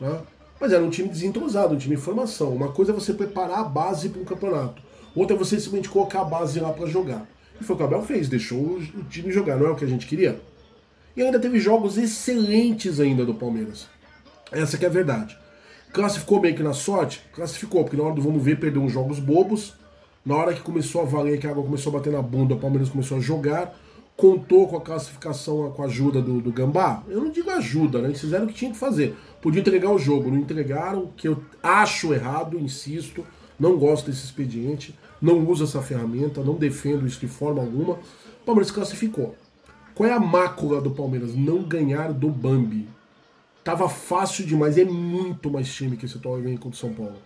né? mas era um time desentrosado, um time em formação. Uma coisa é você preparar a base para um campeonato, outra é você simplesmente colocar a base lá para jogar. E foi o que o Abel fez, deixou o time jogar, não é o que a gente queria? E ainda teve jogos excelentes ainda do Palmeiras. Essa que é a verdade. Classificou meio que na sorte? Classificou, porque na hora do vamos ver perdeu uns jogos bobos, na hora que começou a valer, que a água começou a bater na bunda, o Palmeiras começou a jogar, contou com a classificação, com a ajuda do, do Gambá. Eu não digo ajuda, né? Eles fizeram o que tinham que fazer. Podiam entregar o jogo, não entregaram, que eu acho errado, insisto, não gosto desse expediente, não uso essa ferramenta, não defendo isso de forma alguma. O Palmeiras classificou. Qual é a mácula do Palmeiras? Não ganhar do Bambi. Tava fácil demais, é muito mais time que esse atual ganha contra o São Paulo.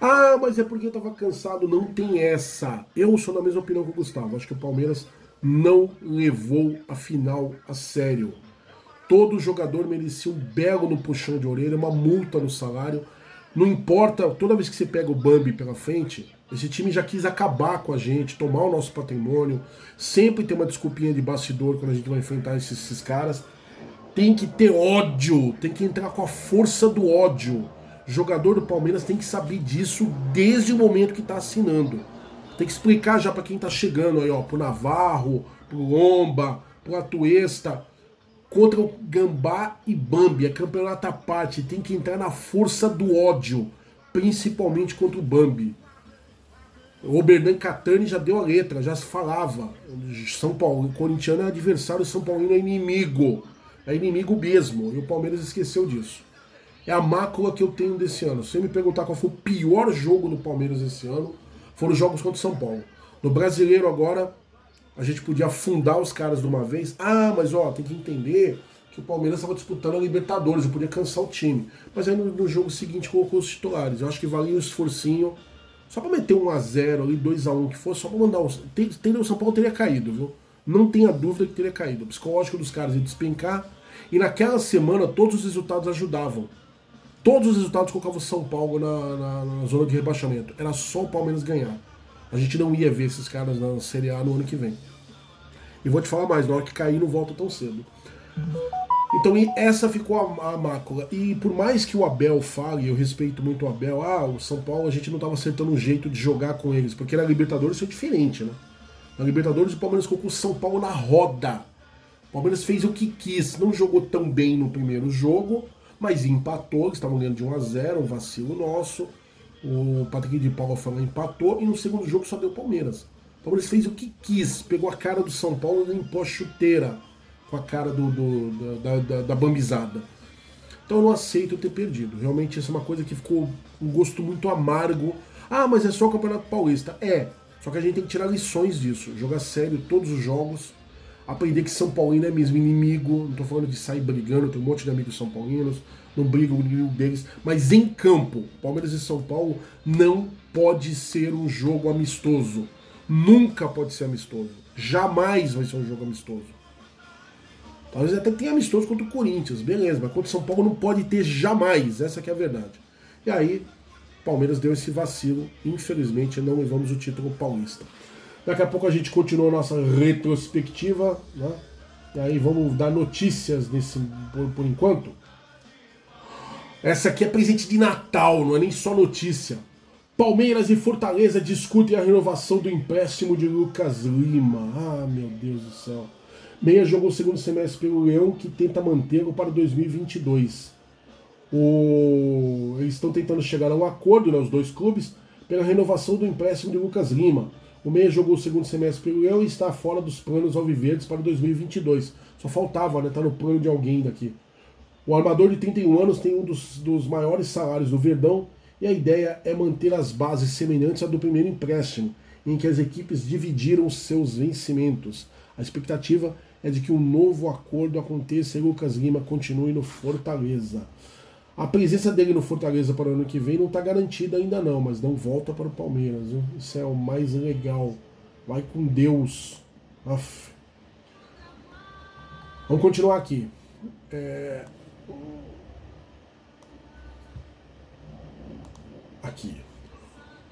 Ah, mas é porque eu tava cansado. Não tem essa. Eu sou na mesma opinião que o Gustavo. Acho que o Palmeiras não levou a final a sério. Todo jogador merecia um belo no puxão de orelha, uma multa no salário. Não importa, toda vez que você pega o Bambi pela frente, Esse time já quis acabar com a gente, tomar o nosso patrimônio. Sempre tem uma desculpinha de bastidor quando a gente vai enfrentar esses, esses caras. Tem que ter ódio, tem que entrar com a força do ódio. Jogador do Palmeiras tem que saber disso desde o momento que está assinando. Tem que explicar já para quem está chegando aí, ó, pro Navarro, pro Lomba, pro Atuesta, contra o Gambá e Bambi. É campeonato à parte, tem que entrar na força do ódio, principalmente contra o Bambi. O Oberdan Catani já deu a letra, já se falava. São Paulo, o corintiano é adversário, o São Paulino é inimigo. É inimigo mesmo. E o Palmeiras esqueceu disso. É a mácula que eu tenho desse ano. Se você me perguntar qual foi o pior jogo do Palmeiras esse ano, foram os jogos contra o São Paulo. No brasileiro agora, a gente podia afundar os caras de uma vez. Ah, mas ó, tem que entender que o Palmeiras estava disputando a Libertadores, eu podia cansar o time. Mas aí no, no jogo seguinte colocou os titulares. Eu acho que valia um esforcinho só pra meter 1x0 ali, 2x1 que fosse, só pra mandar. Tem, tem, o São Paulo teria caído, viu? Não tenha dúvida que teria caído. O psicológico dos caras ia despencar. E naquela semana todos os resultados ajudavam. Todos os resultados colocavam o São Paulo na, na, na, zona de rebaixamento. Era só o Palmeiras ganhar. A gente não ia ver esses caras na Série A no ano que vem. E vou te falar mais, na hora que cair não volta tão cedo. Então essa ficou a, a, mácula. E por mais que o Abel fale, eu respeito muito o Abel, ah, o São Paulo a gente não estava acertando um jeito de jogar com eles, porque na Libertadores foi diferente, né? Na Libertadores o Palmeiras colocou o São Paulo na roda. O Palmeiras fez o que quis, não jogou tão bem no primeiro jogo, mas empatou, eles estavam ganhando de 1 a 0 um vacilo nosso. O Patrick de Paula falou empatou, e no segundo jogo só deu Palmeiras. O Palmeiras fez o que quis, pegou a cara do São Paulo e limpou a chuteira com a cara do, do da, da, da, bambizada. Então eu não aceito ter perdido. Realmente isso é uma coisa que ficou um gosto muito amargo. Ah, mas é só o Campeonato Paulista. É, só que a gente tem que tirar lições disso. Jogar sério todos os jogos. Aprender que São Paulino é mesmo inimigo. Não tô falando de sair brigando, tem um monte de amigos são paulinos. Não brigo o inimigo deles. Mas em campo, Palmeiras e São Paulo não pode ser um jogo amistoso. Nunca pode ser amistoso. Jamais vai ser um jogo amistoso. Talvez até tenha amistoso contra o Corinthians, beleza, mas contra o São Paulo não pode ter jamais, essa que é a verdade. E aí, Palmeiras deu esse vacilo, infelizmente não levamos o título paulista. Daqui a pouco a gente continua a nossa retrospectiva, né? E aí vamos dar notícias nesse por, por enquanto. Essa aqui é presente de Natal, não é nem só notícia. Palmeiras e Fortaleza discutem a renovação do empréstimo de Lucas Lima. Ah, meu Deus do céu. Meia jogou o segundo semestre pelo Leão, que tenta mantê-lo para 2022. O... Eles estão tentando chegar a um acordo, né, os dois clubes, pela renovação do empréstimo de Lucas Lima. O Meia jogou o segundo semestre pelo Leão e está fora dos planos alviverdes para 2022. Só faltava, né? Tá no plano de alguém daqui. O armador de 31 anos tem um dos, dos maiores salários do Verdão e a ideia é manter as bases semelhantes à do primeiro empréstimo, em que as equipes dividiram seus vencimentos. A expectativa é de que um novo acordo aconteça e Lucas Lima continue no Fortaleza. A presença dele no Fortaleza para o ano que vem não está garantida ainda não, mas não volta para o Palmeiras. Viu? Isso é o mais legal. Vai com Deus. Aff. Vamos continuar aqui. É... Aqui.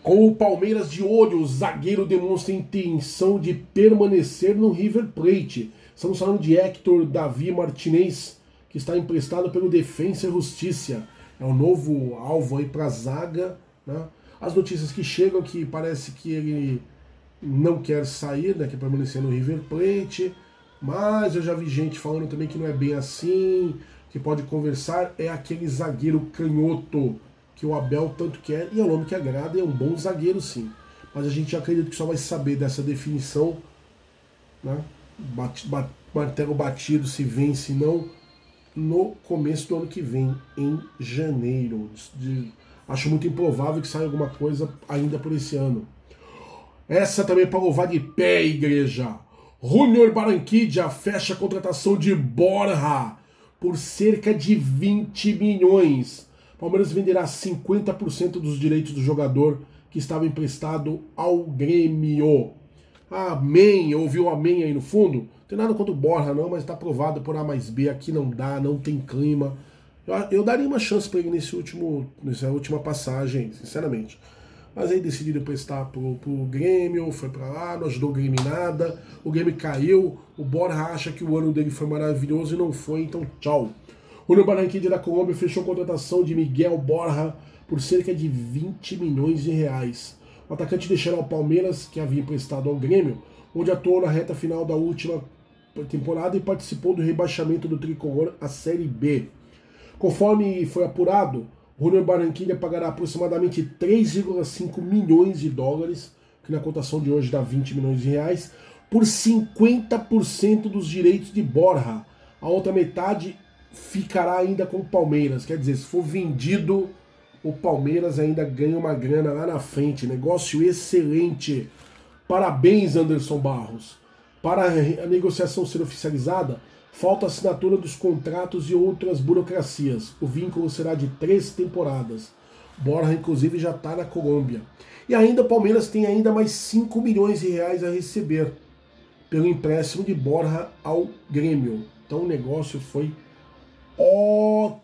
Com o Palmeiras de olho, o zagueiro demonstra intenção de permanecer no River Plate Estamos falando de Hector Davi Martinez, que está emprestado pelo Defensa e Justiça. É o novo alvo aí para a zaga. Né? As notícias que chegam que parece que ele não quer sair, né, quer permanecer no River Plate, mas eu já vi gente falando também que não é bem assim, que pode conversar, é aquele zagueiro canhoto que o Abel tanto quer, e é o nome que agrada, é um bom zagueiro sim. Mas a gente acredita que só vai saber dessa definição né, bate, bate, martelo batido se vem, se não, no começo do ano que vem, em janeiro. De, acho muito improvável que saia alguma coisa ainda por esse ano. Essa também é para louvar de pé, igreja. Junior Barranquilla fecha a contratação de Borja por cerca de 20 milhões. Palmeiras venderá 50% dos direitos do jogador que estava emprestado ao Grêmio. Amém. Ouviu amém aí no fundo? Não tem nada contra o Borja, não, mas está aprovado por A mais B. Aqui não dá, não tem clima. Eu, eu daria uma chance para ele nesse último, nessa última passagem, sinceramente. mas aí decidiram prestar pro, pro Grêmio, foi para lá, não ajudou o Grêmio em nada, o Grêmio caiu, o Borja acha que o ano dele foi maravilhoso e não foi, então tchau. O Júnior Barranquilla da Colômbia fechou a contratação de Miguel Borja por cerca de 20 milhões de reais. O atacante deixará o Palmeiras, que havia emprestado ao Grêmio, onde atuou na reta final da última temporada e participou do rebaixamento do tricolor à Série B. Conforme foi apurado, Júnior Barranquilla pagará aproximadamente 3,5 milhões de dólares, que na cotação de hoje dá 20 milhões de reais, por 50% dos direitos de Borja. A outra metade ficará ainda com o Palmeiras. Quer dizer, se for vendido, o Palmeiras ainda ganha uma grana lá na frente. Negócio excelente. Parabéns, Anderson Barros. Para a negociação ser oficializada, falta assinatura dos contratos e outras burocracias. O vínculo será de três temporadas. Borja, inclusive, já está na Colômbia. E ainda o Palmeiras tem ainda mais 5 milhões de reais a receber pelo empréstimo de Borja ao Grêmio. Então o negócio foi ótimo,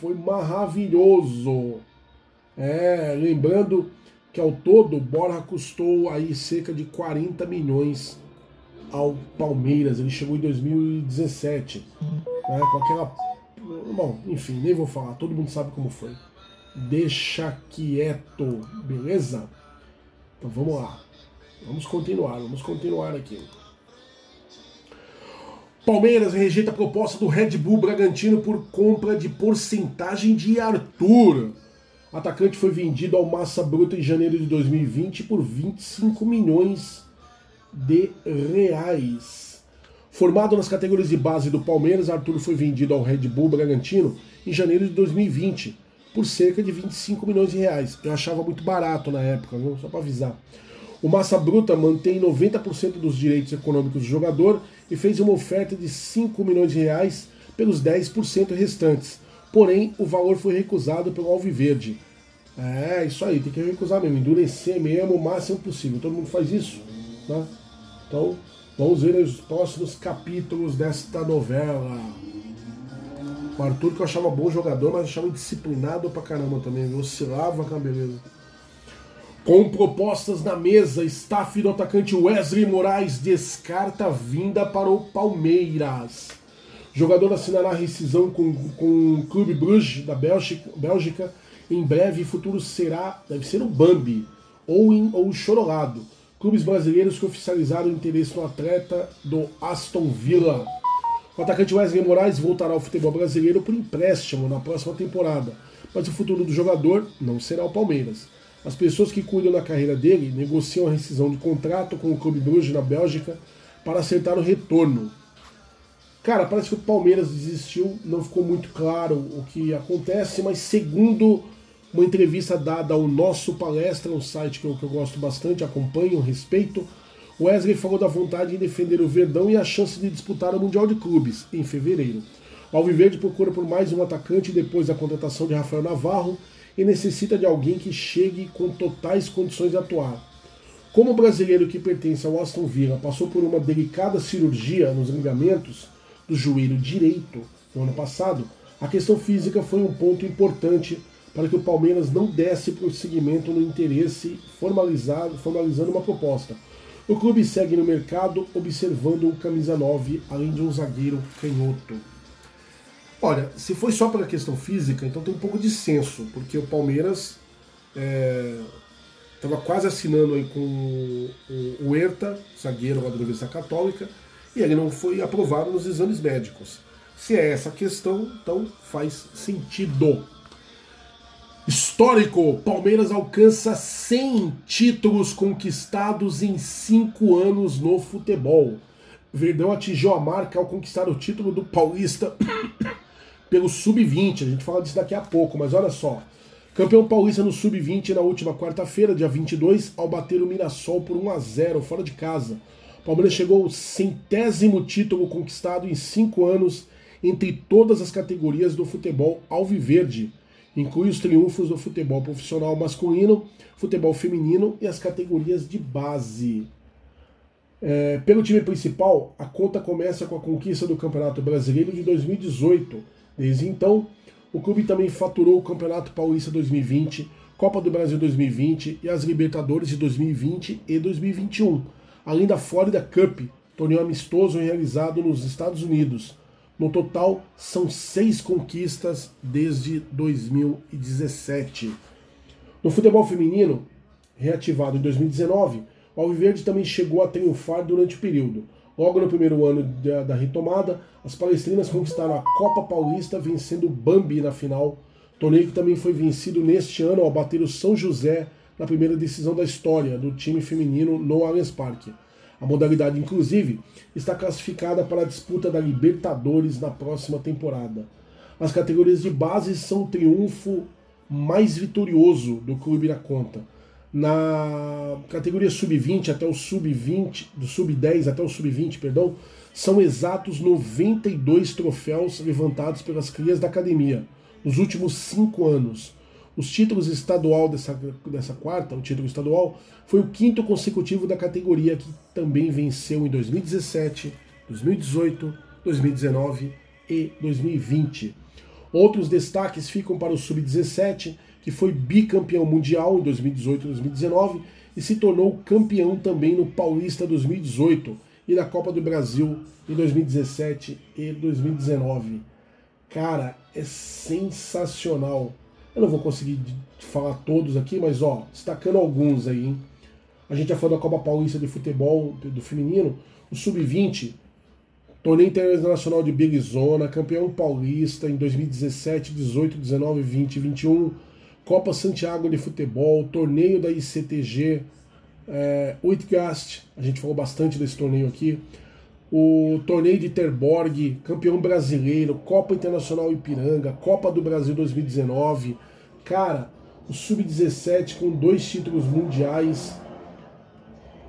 foi maravilhoso. É, lembrando que ao todo Borja custou aí cerca de 40 milhões ao Palmeiras. Ele chegou em 2017, né, com aquela. Bom, enfim, nem vou falar, todo mundo sabe como foi. Deixa quieto, beleza? Então vamos lá. Vamos continuar, vamos continuar aqui. Palmeiras rejeita a proposta do Red Bull Bragantino por compra de porcentagem de Arthur. Atacante foi vendido ao Massa Bruta em janeiro de 2020 por 25 milhões de reais. Formado nas categorias de base do Palmeiras, Arthur foi vendido ao Red Bull Bragantino em janeiro de 2020 por cerca de 25 milhões de reais. Eu achava muito barato na época, só para avisar. O Massa Bruta mantém 90% dos direitos econômicos do jogador e fez uma oferta de 5 milhões de reais pelos 10% restantes. Porém, o valor foi recusado pelo Alviverde. É, isso aí, tem que recusar mesmo, endurecer mesmo o máximo possível. Todo mundo faz isso, né? Então, vamos ver os próximos capítulos desta novela. O Arthur, que eu achava bom jogador, mas achava indisciplinado pra caramba também, oscilava com a beleza. Com propostas na mesa, staff do atacante Wesley Moraes descarta a vinda para o Palmeiras. O jogador assinará rescisão com, com o Clube Bruges da Bélgica, Bélgica. Em breve, futuro será, deve ser o Bambi ou, em, ou o Chorolado. Clubes brasileiros que oficializaram o interesse no atleta do Aston Villa. O atacante Wesley Moraes voltará ao futebol brasileiro por empréstimo na próxima temporada, mas o futuro do jogador não será o Palmeiras. As pessoas que cuidam da carreira dele negociam a rescisão de contrato com o Clube Bruges na Bélgica para acertar o retorno. Cara, parece que o Palmeiras desistiu, não ficou muito claro o que acontece, mas segundo uma entrevista dada ao nosso palestra, um site que eu, que eu gosto bastante, acompanho, respeito, Wesley falou da vontade em defender o Verdão e a chance de disputar o Mundial de Clubes em fevereiro. O Alviverde procura por mais um atacante depois da contratação de Rafael Navarro e necessita de alguém que chegue com totais condições de atuar. Como o brasileiro que pertence ao Aston Villa passou por uma delicada cirurgia nos ligamentos do joelho direito no ano passado, a questão física foi um ponto importante para que o Palmeiras não desse prosseguimento no interesse formalizado, formalizando uma proposta. O clube segue no mercado observando o camisa 9, além de um zagueiro canhoto. Olha, se foi só pela questão física, então tem um pouco de senso, porque o Palmeiras estava é, quase assinando aí com o, Herta, zagueiro da Universidade Católica, e ele não foi aprovado nos exames médicos. Se é essa a questão, então faz sentido. Histórico: Palmeiras alcança 100 títulos conquistados em 5 anos no futebol. Verdão atingiu a marca ao conquistar o título do Paulista pelo Sub-20. A gente fala disso daqui a pouco, mas olha só. Campeão paulista no Sub-20 na última quarta-feira, dia 22, ao bater o Mirassol por 1 a 0 fora de casa. Palmeiras chegou ao centésimo título conquistado em cinco anos entre todas as categorias do futebol alviverde. Inclui os triunfos do futebol profissional masculino, futebol feminino e as categorias de base. É, pelo time principal, a conta começa com a conquista do Campeonato Brasileiro de 2018, Desde então, o clube também faturou o Campeonato Paulista 2020 Copa do Brasil 2020 e as Libertadores de 2020 e 2021, além da Florida Cup, torneio amistoso realizado nos Estados Unidos. No total, são seis conquistas desde 2017. No futebol feminino, reativado em 2019, o Alviverde também chegou a triunfar durante o período. Logo no primeiro ano da, da retomada, as palestrinas conquistaram a Copa Paulista, vencendo o Bambi na final, torneio que também foi vencido neste ano ao bater o São José na primeira decisão da história do time feminino no Allianz Parque. A modalidade, inclusive, está classificada para a disputa da Libertadores na próxima temporada. As categorias de base são o triunfo mais vitorioso do clube na conta. Na categoria sub-20 até o sub-20, do sub-10 até o sub-20, perdão, são exatos 92 troféus levantados pelas crias da academia nos últimos cinco anos. Os títulos estadual dessa, dessa quarta, o título estadual, foi o quinto consecutivo da categoria que também venceu em 2017, 2018, 2019 e 2020. Outros destaques ficam para o Sub-17, que foi bicampeão mundial em 2018 e 2019 e se tornou campeão também no Paulista 2018 e na Copa do Brasil em 2017 e 2019. Cara, é sensacional. Eu não vou conseguir falar todos aqui, mas ó, destacando alguns aí, hein? A gente já falou da Copa Paulista de Futebol do feminino, o Sub-20, torneio internacional de Big Zona, campeão paulista em 2017, 18, 19, 20 e 21, Copa Santiago de Futebol, torneio da ICTG, é, a gente falou bastante desse torneio aqui, o torneio de Terborg, campeão brasileiro, Copa Internacional Ipiranga, Copa do Brasil 2019. Cara, o Sub-17 com dois títulos mundiais.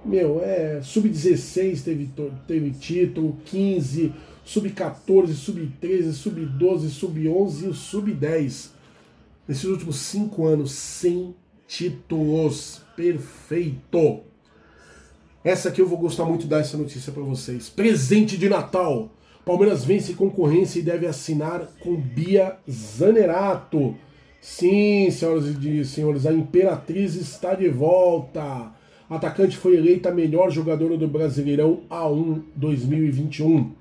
Meu, é. Sub-16 teve, teve título, 15, Sub-14, Sub-13, Sub-12, Sub-11 e o Sub-10. Nesses últimos cinco anos, sem títulos. Perfeito! Essa aqui eu vou gostar muito de dar essa notícia para vocês. Presente de Natal. Palmeiras vence concorrência e deve assinar com Bia Zanerato. Sim, senhoras e senhores, a Imperatriz está de volta. Atacante foi eleita a melhor jogadora do Brasileirão A1 2021.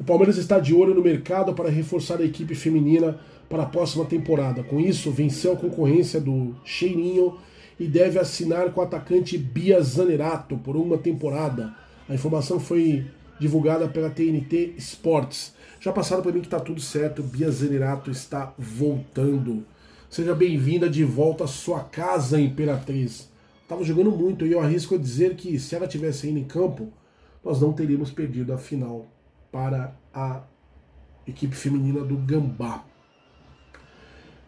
O Palmeiras está de olho no mercado para reforçar a equipe feminina para a próxima temporada. Com isso, venceu a concorrência do Cheirinho e deve assinar com o atacante Bia Zanerato por uma temporada. A informação foi divulgada pela TNT Sports. Já passaram para mim que está tudo certo, Bia Zanerato está voltando. Seja bem-vinda de volta à sua casa, Imperatriz. Estava jogando muito e eu arrisco a dizer que se ela tivesse indo em campo, nós não teríamos perdido a final para a equipe feminina do Gambá.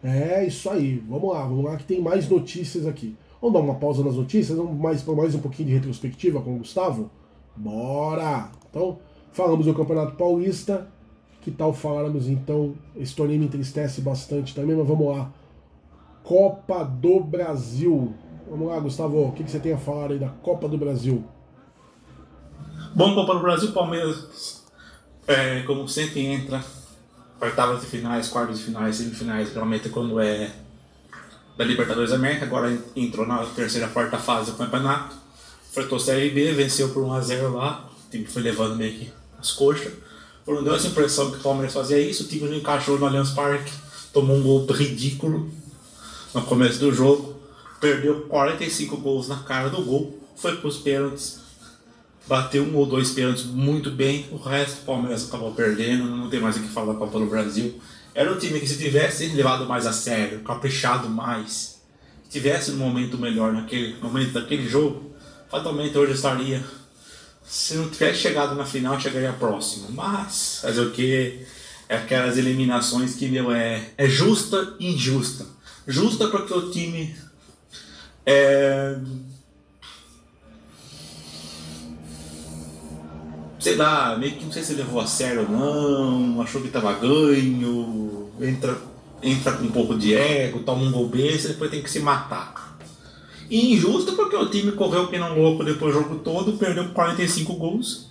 É isso aí, vamos lá, vamos lá que tem mais notícias aqui. Vamos dar uma pausa nas notícias, vamos mais, mais um pouquinho de retrospectiva com o Gustavo? Bora! Então, falamos do Campeonato Paulista. Que tal falarmos então? Esse torneio me entristece bastante também, mas vamos lá. Copa do Brasil. Vamos lá, Gustavo, o que, que você tem a falar aí da Copa do Brasil? Bom, Copa do Brasil, Palmeiras, é, como sempre, entra oitavas de finais, quartas de finais, semifinais, geralmente quando é da Libertadores América, agora entrou na terceira, quarta fase do campeonato. Enfrentou Série B, venceu por 1x0 lá, o time foi levando meio que as coxas. Não deu essa impressão que o Palmeiras fazia isso, o time não encaixou no Allianz Parque, tomou um gol ridículo no começo do jogo, perdeu 45 gols na cara do gol, foi para os pênaltis, bateu um ou dois pênaltis muito bem, o resto o Palmeiras acabou perdendo, não tem mais o que falar da Copa do Brasil. Era um time que se tivesse levado mais a sério, caprichado mais, tivesse um momento melhor naquele momento daquele jogo, fatalmente hoje estaria. Se não tivesse chegado na final, chegaria próximo. Mas, fazer o que? É aquelas eliminações que, meu, é, é justa e injusta. Justa porque o time é, sei lá, meio que não sei se levou a sério ou não, achou que tava ganho, entra, entra com um pouco de ego, toma um gol besta depois tem que se matar. E injusto porque o time correu que não louco depois do jogo todo, perdeu 45 gols.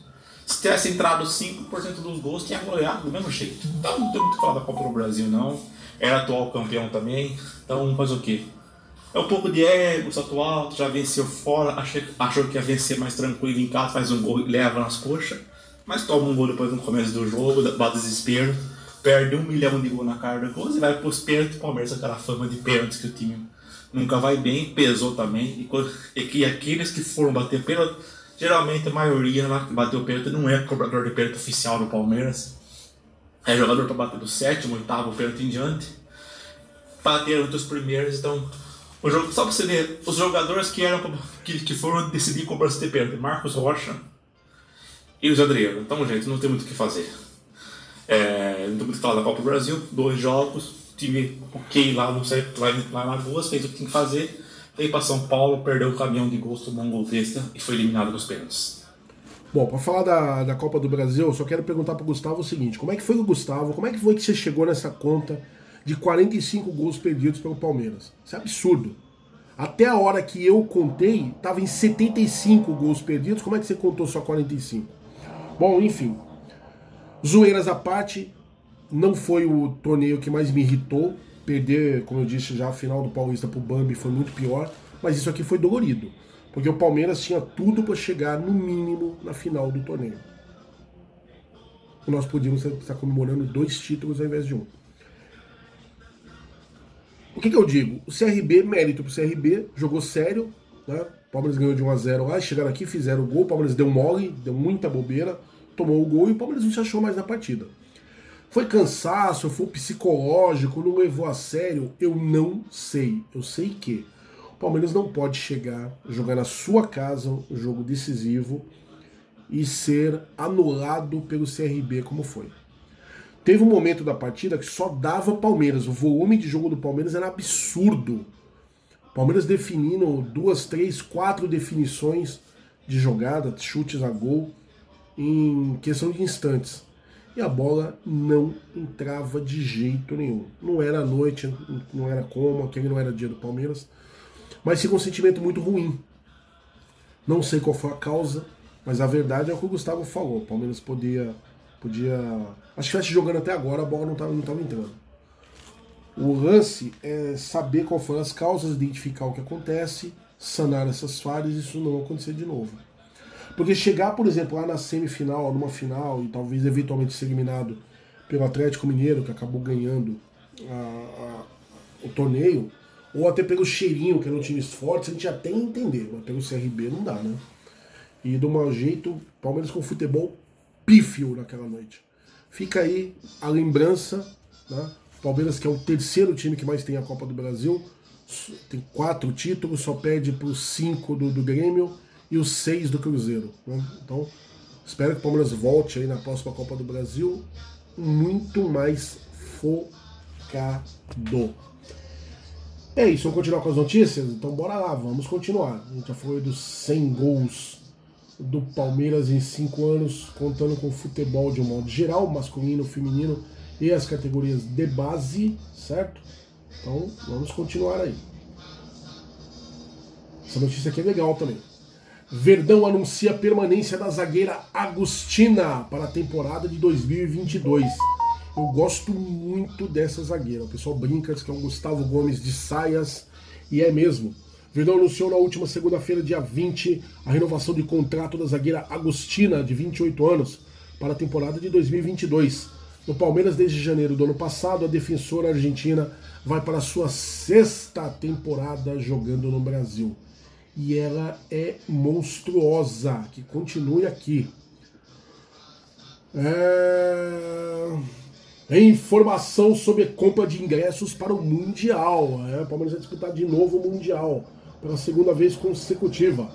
Se tivesse entrado 5% dos gols, tinha goleado do mesmo jeito. Então não tem muito falar da Copa do Brasil não. Era atual campeão também, então faz o quê? É um pouco de ego, salto alto, já venceu fora, achou que ia vencer mais tranquilo em casa, faz um gol e leva nas coxas. Mas toma um gol depois no começo do jogo, dá desespero, perde um milhão de gol na cara do gol e vai pros pênaltis, o Palmeiras aquela fama de pênaltis que o time nunca vai bem, pesou também. E, que aqueles que foram bater pênalti, geralmente a maioria lá que bateu pênalti não é cobrador de pênalti oficial do Palmeiras. É jogador para bater do sétimo, oitavo pênalti em diante. Bateram entre os primeiros, então o jogo, só pra você ver, os jogadores que eram que, que foram decidir cobrança de pênalti, Marcos Rocha e o Adriano. Então, gente, não tem muito o que fazer. É, não tem muito o que falar da Copa do Brasil, dois jogos, time ok lá, não sei, lá, lá em Lagoas, fez o que tinha que fazer, veio para São Paulo, perdeu o caminhão de gosto, um gol extra e foi eliminado nos pênaltis. Bom, para falar da, da Copa do Brasil, eu só quero perguntar para o Gustavo o seguinte: como é que foi o Gustavo? Como é que foi que você chegou nessa conta de 45 gols perdidos pelo Palmeiras? Isso é absurdo. Até a hora que eu contei, estava em 75 gols perdidos. Como é que você contou só 45? Bom, enfim. Zoeiras à parte, não foi o torneio que mais me irritou. Perder, como eu disse já, a final do Paulista pro Bambi foi muito pior. Mas isso aqui foi dolorido. Porque o Palmeiras tinha tudo para chegar, no mínimo, na final do torneio. Nós podíamos estar comemorando dois títulos ao invés de um. O que, que eu digo? O CRB, mérito pro CRB, jogou sério, né? O Palmeiras ganhou de 1x0 lá, chegaram aqui, fizeram o gol, o Palmeiras deu mole, deu muita bobeira, tomou o gol e o Palmeiras não se achou mais na partida. Foi cansaço, foi psicológico, não levou a sério? Eu não sei. Eu sei que o Palmeiras não pode chegar, jogar na sua casa um jogo decisivo e ser anulado pelo CRB como foi. Teve um momento da partida que só dava Palmeiras. O volume de jogo do Palmeiras era absurdo. Palmeiras definindo duas, três, quatro definições de jogada, chutes a gol, em questão de instantes. E a bola não entrava de jeito nenhum. Não era noite, não era como, aquele não era dia do Palmeiras. Mas ficou um sentimento muito ruim. Não sei qual foi a causa, mas a verdade é o que o Gustavo falou. O Palmeiras podia Podia. Acho que estivesse jogando até agora, a bola não estava não entrando. O lance é saber qual foram as causas, identificar o que acontece, sanar essas falhas e isso não acontecer de novo. Porque chegar, por exemplo, lá na semifinal, numa final, e talvez eventualmente ser eliminado pelo Atlético Mineiro, que acabou ganhando a, a, o torneio, ou até pelo cheirinho, que eram times fortes, a gente até entender, mas pelo CRB não dá, né? E do mau jeito, Palmeiras com futebol pífio naquela noite. Fica aí a lembrança, né? Palmeiras que é o terceiro time que mais tem a Copa do Brasil, tem quatro títulos, só perde para os cinco do, do Grêmio e os seis do Cruzeiro. Né? Então, espero que o Palmeiras volte aí na próxima Copa do Brasil muito mais focado. É isso, vamos continuar com as notícias? Então bora lá, vamos continuar. A gente já foi dos 100 gols do Palmeiras em cinco anos, contando com futebol de um modo geral, masculino, feminino e as categorias de base, certo? Então vamos continuar aí. Essa notícia aqui é legal também. Verdão anuncia a permanência da zagueira Agostina para a temporada de 2022. Eu gosto muito dessa zagueira. O pessoal brinca, que é um Gustavo Gomes de saias, e é mesmo. Verdão anunciou na última segunda-feira, dia 20, a renovação de contrato da zagueira Agostina, de 28 anos, para a temporada de 2022. No Palmeiras, desde janeiro do ano passado, a defensora argentina vai para a sua sexta temporada jogando no Brasil. E ela é monstruosa. Que continue aqui. É... Informação sobre compra de ingressos para o Mundial. É, o Palmeiras vai disputar de novo o Mundial pela segunda vez consecutiva.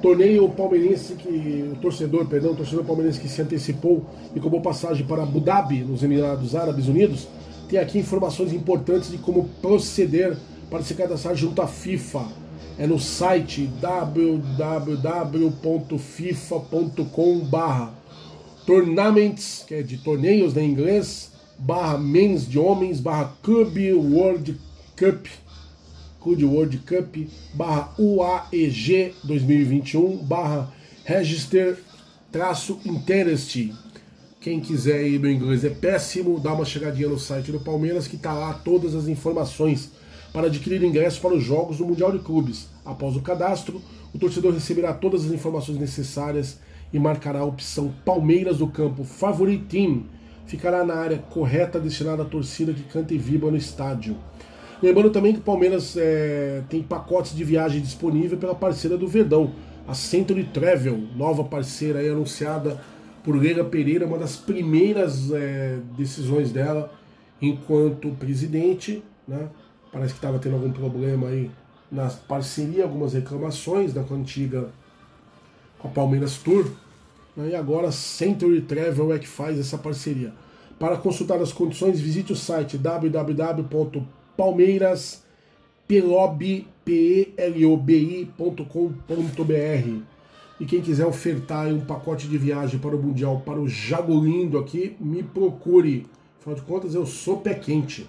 Torneio palmeirense que. O torcedor, perdão, o torcedor palmeirense que se antecipou e comprou passagem para Abu Dhabi, nos Emirados Árabes Unidos, tem aqui informações importantes de como proceder para se cadastrar junto à FIFA. É no site www.fifa.com barra tournaments, que é de torneios né, em inglês, barra men's de homens, barra Club World Cup Hood World Cup barra UAEG 2021 barra Register traço Interest. Quem quiser ir no inglês é péssimo, dá uma chegadinha no site do Palmeiras que tá lá todas as informações para adquirir ingressos para os jogos do Mundial de Clubes. Após o cadastro, o torcedor receberá todas as informações necessárias e marcará a opção Palmeiras do campo Favorite Team. Ficará na área correta destinada à torcida que canta e vibra no estádio. Lembrando também que o Palmeiras é, tem pacotes de viagem disponível pela parceira do Verdão, a Century Travel, nova parceira aí anunciada por Leila Pereira, uma das primeiras é, decisões dela enquanto presidente. Né? Parece que estava tendo algum problema aí na parceria, algumas reclamações da antiga com a Palmeiras Tour. Né? E agora Century Travel é que faz essa parceria. Para consultar as condições, visite o site www.palmeiras.com.br e quem quiser ofertar um pacote de viagem para o Mundial, para o Jagolindo aqui, me procure. Afinal de contas, eu sou pé quente.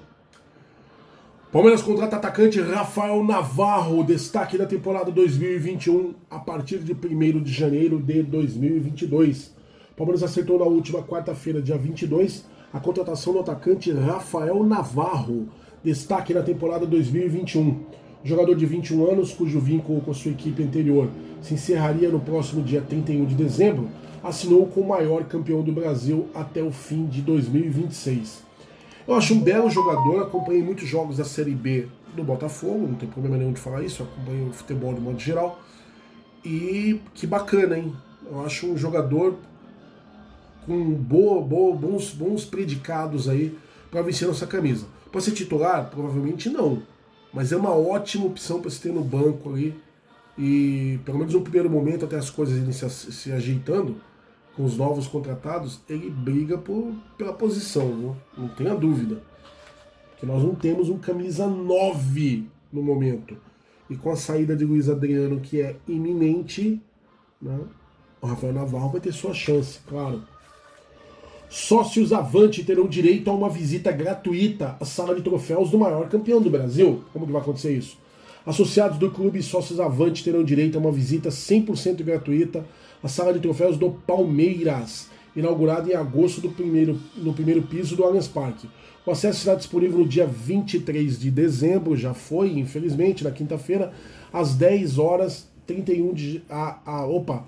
Palmeiras contrata atacante Rafael Navarro, destaque da temporada 2021 a partir de 1 de janeiro de 2022. Palmeiras acertou na última quarta-feira, dia 22, a contratação do atacante Rafael Navarro, destaque na temporada 2021. Jogador de 21 anos, cujo vínculo com sua equipe anterior se encerraria no próximo dia 31 de dezembro, assinou com o maior campeão do Brasil até o fim de 2026. Eu acho um belo jogador, acompanhei muitos jogos da Série B do Botafogo, não tem problema nenhum de falar isso, acompanho o futebol de modo geral. E que bacana, hein? Eu acho um jogador com boa, boa, bons, bons predicados aí para vencer nossa camisa. Para ser titular? Provavelmente não. Mas é uma ótima opção para se ter no banco ali. E pelo menos no primeiro momento, até as coisas irem se, se ajeitando, com os novos contratados, ele briga por, pela posição, viu? não tenha dúvida. Que nós não temos um camisa 9 no momento. E com a saída de Luiz Adriano, que é iminente, né, o Rafael Navarro vai ter sua chance, claro. Sócios Avante terão direito a uma visita gratuita à sala de troféus do maior campeão do Brasil. Como que vai acontecer isso? Associados do clube sócios Avante terão direito a uma visita 100% gratuita a sala de troféus do Palmeiras, inaugurada em agosto do primeiro, no primeiro piso do Allianz Parque. O acesso será disponível no dia 23 de dezembro, já foi, infelizmente, na quinta-feira, às 10 horas 31 de. A, a, opa!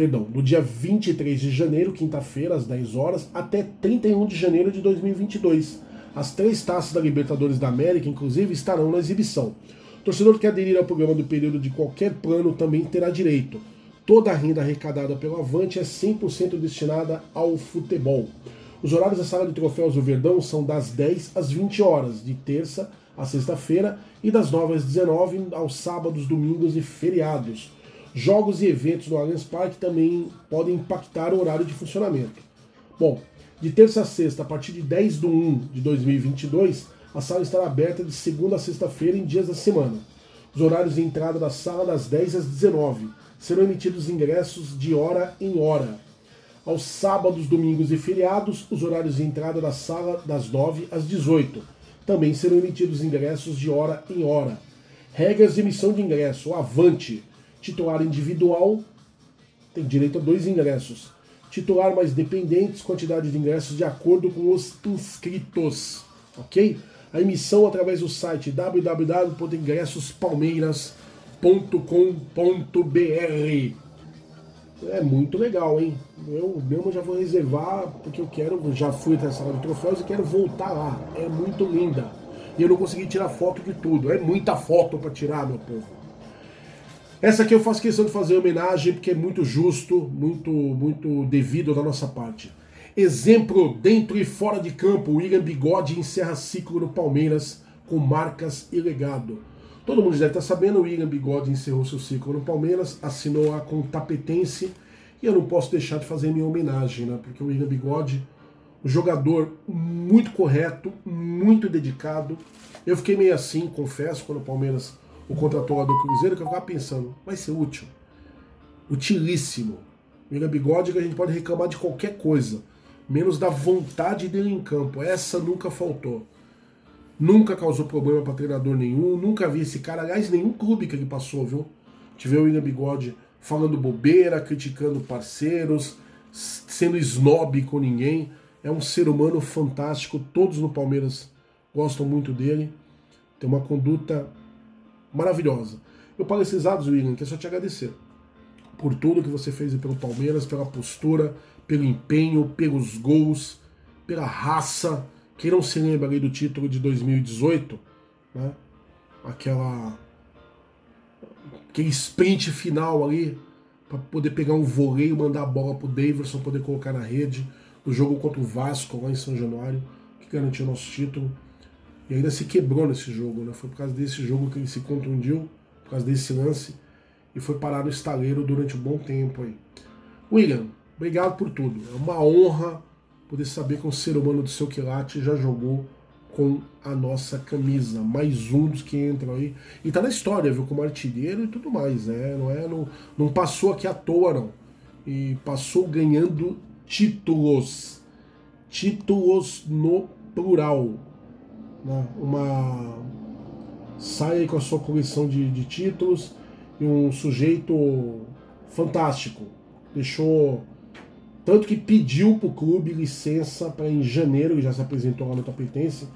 Perdão, no dia 23 de janeiro, quinta-feira, às 10 horas, até 31 de janeiro de 2022. As três taças da Libertadores da América, inclusive, estarão na exibição. O torcedor que aderir ao programa do período de qualquer plano também terá direito. Toda a renda arrecadada pelo Avante é 100% destinada ao futebol. Os horários da sala de troféus do Verdão são das 10 às 20 horas, de terça a sexta-feira, e das 9 às 19 aos sábados, domingos e feriados. Jogos e eventos no Allianz Parque também podem impactar o horário de funcionamento. Bom, de terça a sexta, a partir de 10 de 1 de 2022, a sala estará aberta de segunda a sexta-feira em dias da semana. Os horários de entrada da sala das 10 às 19 serão emitidos ingressos de hora em hora. Aos sábados, domingos e feriados, os horários de entrada da sala das 9 às 18. Também serão emitidos ingressos de hora em hora. Regras de emissão de ingresso: avante. Titular individual tem direito a dois ingressos. Titular mais dependentes, quantidade de ingressos de acordo com os inscritos. Ok? A emissão através do site www.ingressospalmeiras.com www.com.br. É muito legal, hein? Eu mesmo já vou reservar, porque eu quero, já fui até a sala de troféus e quero voltar lá. É muito linda. E eu não consegui tirar foto de tudo. É muita foto para tirar, meu povo. Essa aqui eu faço questão de fazer homenagem porque é muito justo, muito, muito devido da nossa parte. Exemplo dentro e fora de campo, William Bigode encerra ciclo no Palmeiras com marcas e legado. Todo mundo deve estar sabendo, o William Bigode encerrou seu ciclo no Palmeiras, assinou a com Tapetense, e eu não posso deixar de fazer minha homenagem, né? Porque o William Bigode, um jogador muito correto, muito dedicado. Eu fiquei meio assim, confesso, quando o Palmeiras o contratou do Cruzeiro, que eu ficava pensando, vai ser útil. Utilíssimo. William Bigode que a gente pode reclamar de qualquer coisa, menos da vontade dele em campo. Essa nunca faltou nunca causou problema para treinador nenhum, nunca vi esse cara, aliás, nenhum clube que ele passou, viu? Tive o William Bigode falando bobeira, criticando parceiros, sendo snob com ninguém. É um ser humano fantástico, todos no Palmeiras gostam muito dele. tem uma conduta maravilhosa. Eu dados, William, que é só te agradecer por tudo que você fez pelo Palmeiras, pela postura, pelo empenho, pelos gols, pela raça. Quem não se lembra ali do título de 2018, né? Aquela aquele sprint final ali para poder pegar um voleio, mandar a bola pro Davidson poder colocar na rede no jogo contra o Vasco lá em São Januário, que garantiu o nosso título. E ainda se quebrou nesse jogo, né? Foi por causa desse jogo que ele se contundiu, por causa desse lance, e foi parar no estaleiro durante um bom tempo aí. William, obrigado por tudo. É uma honra poder saber que um ser humano do seu quilate já jogou com a nossa camisa. Mais um dos que entram aí. E tá na história, viu? Como artilheiro e tudo mais, né? Não, é, não, não passou aqui à toa, não. E passou ganhando títulos. Títulos no plural. Né? Uma. Sai com a sua coleção de, de títulos e um sujeito fantástico. Deixou. Tanto que pediu para o clube licença para em janeiro, ele já se apresentou lá no Tapetense,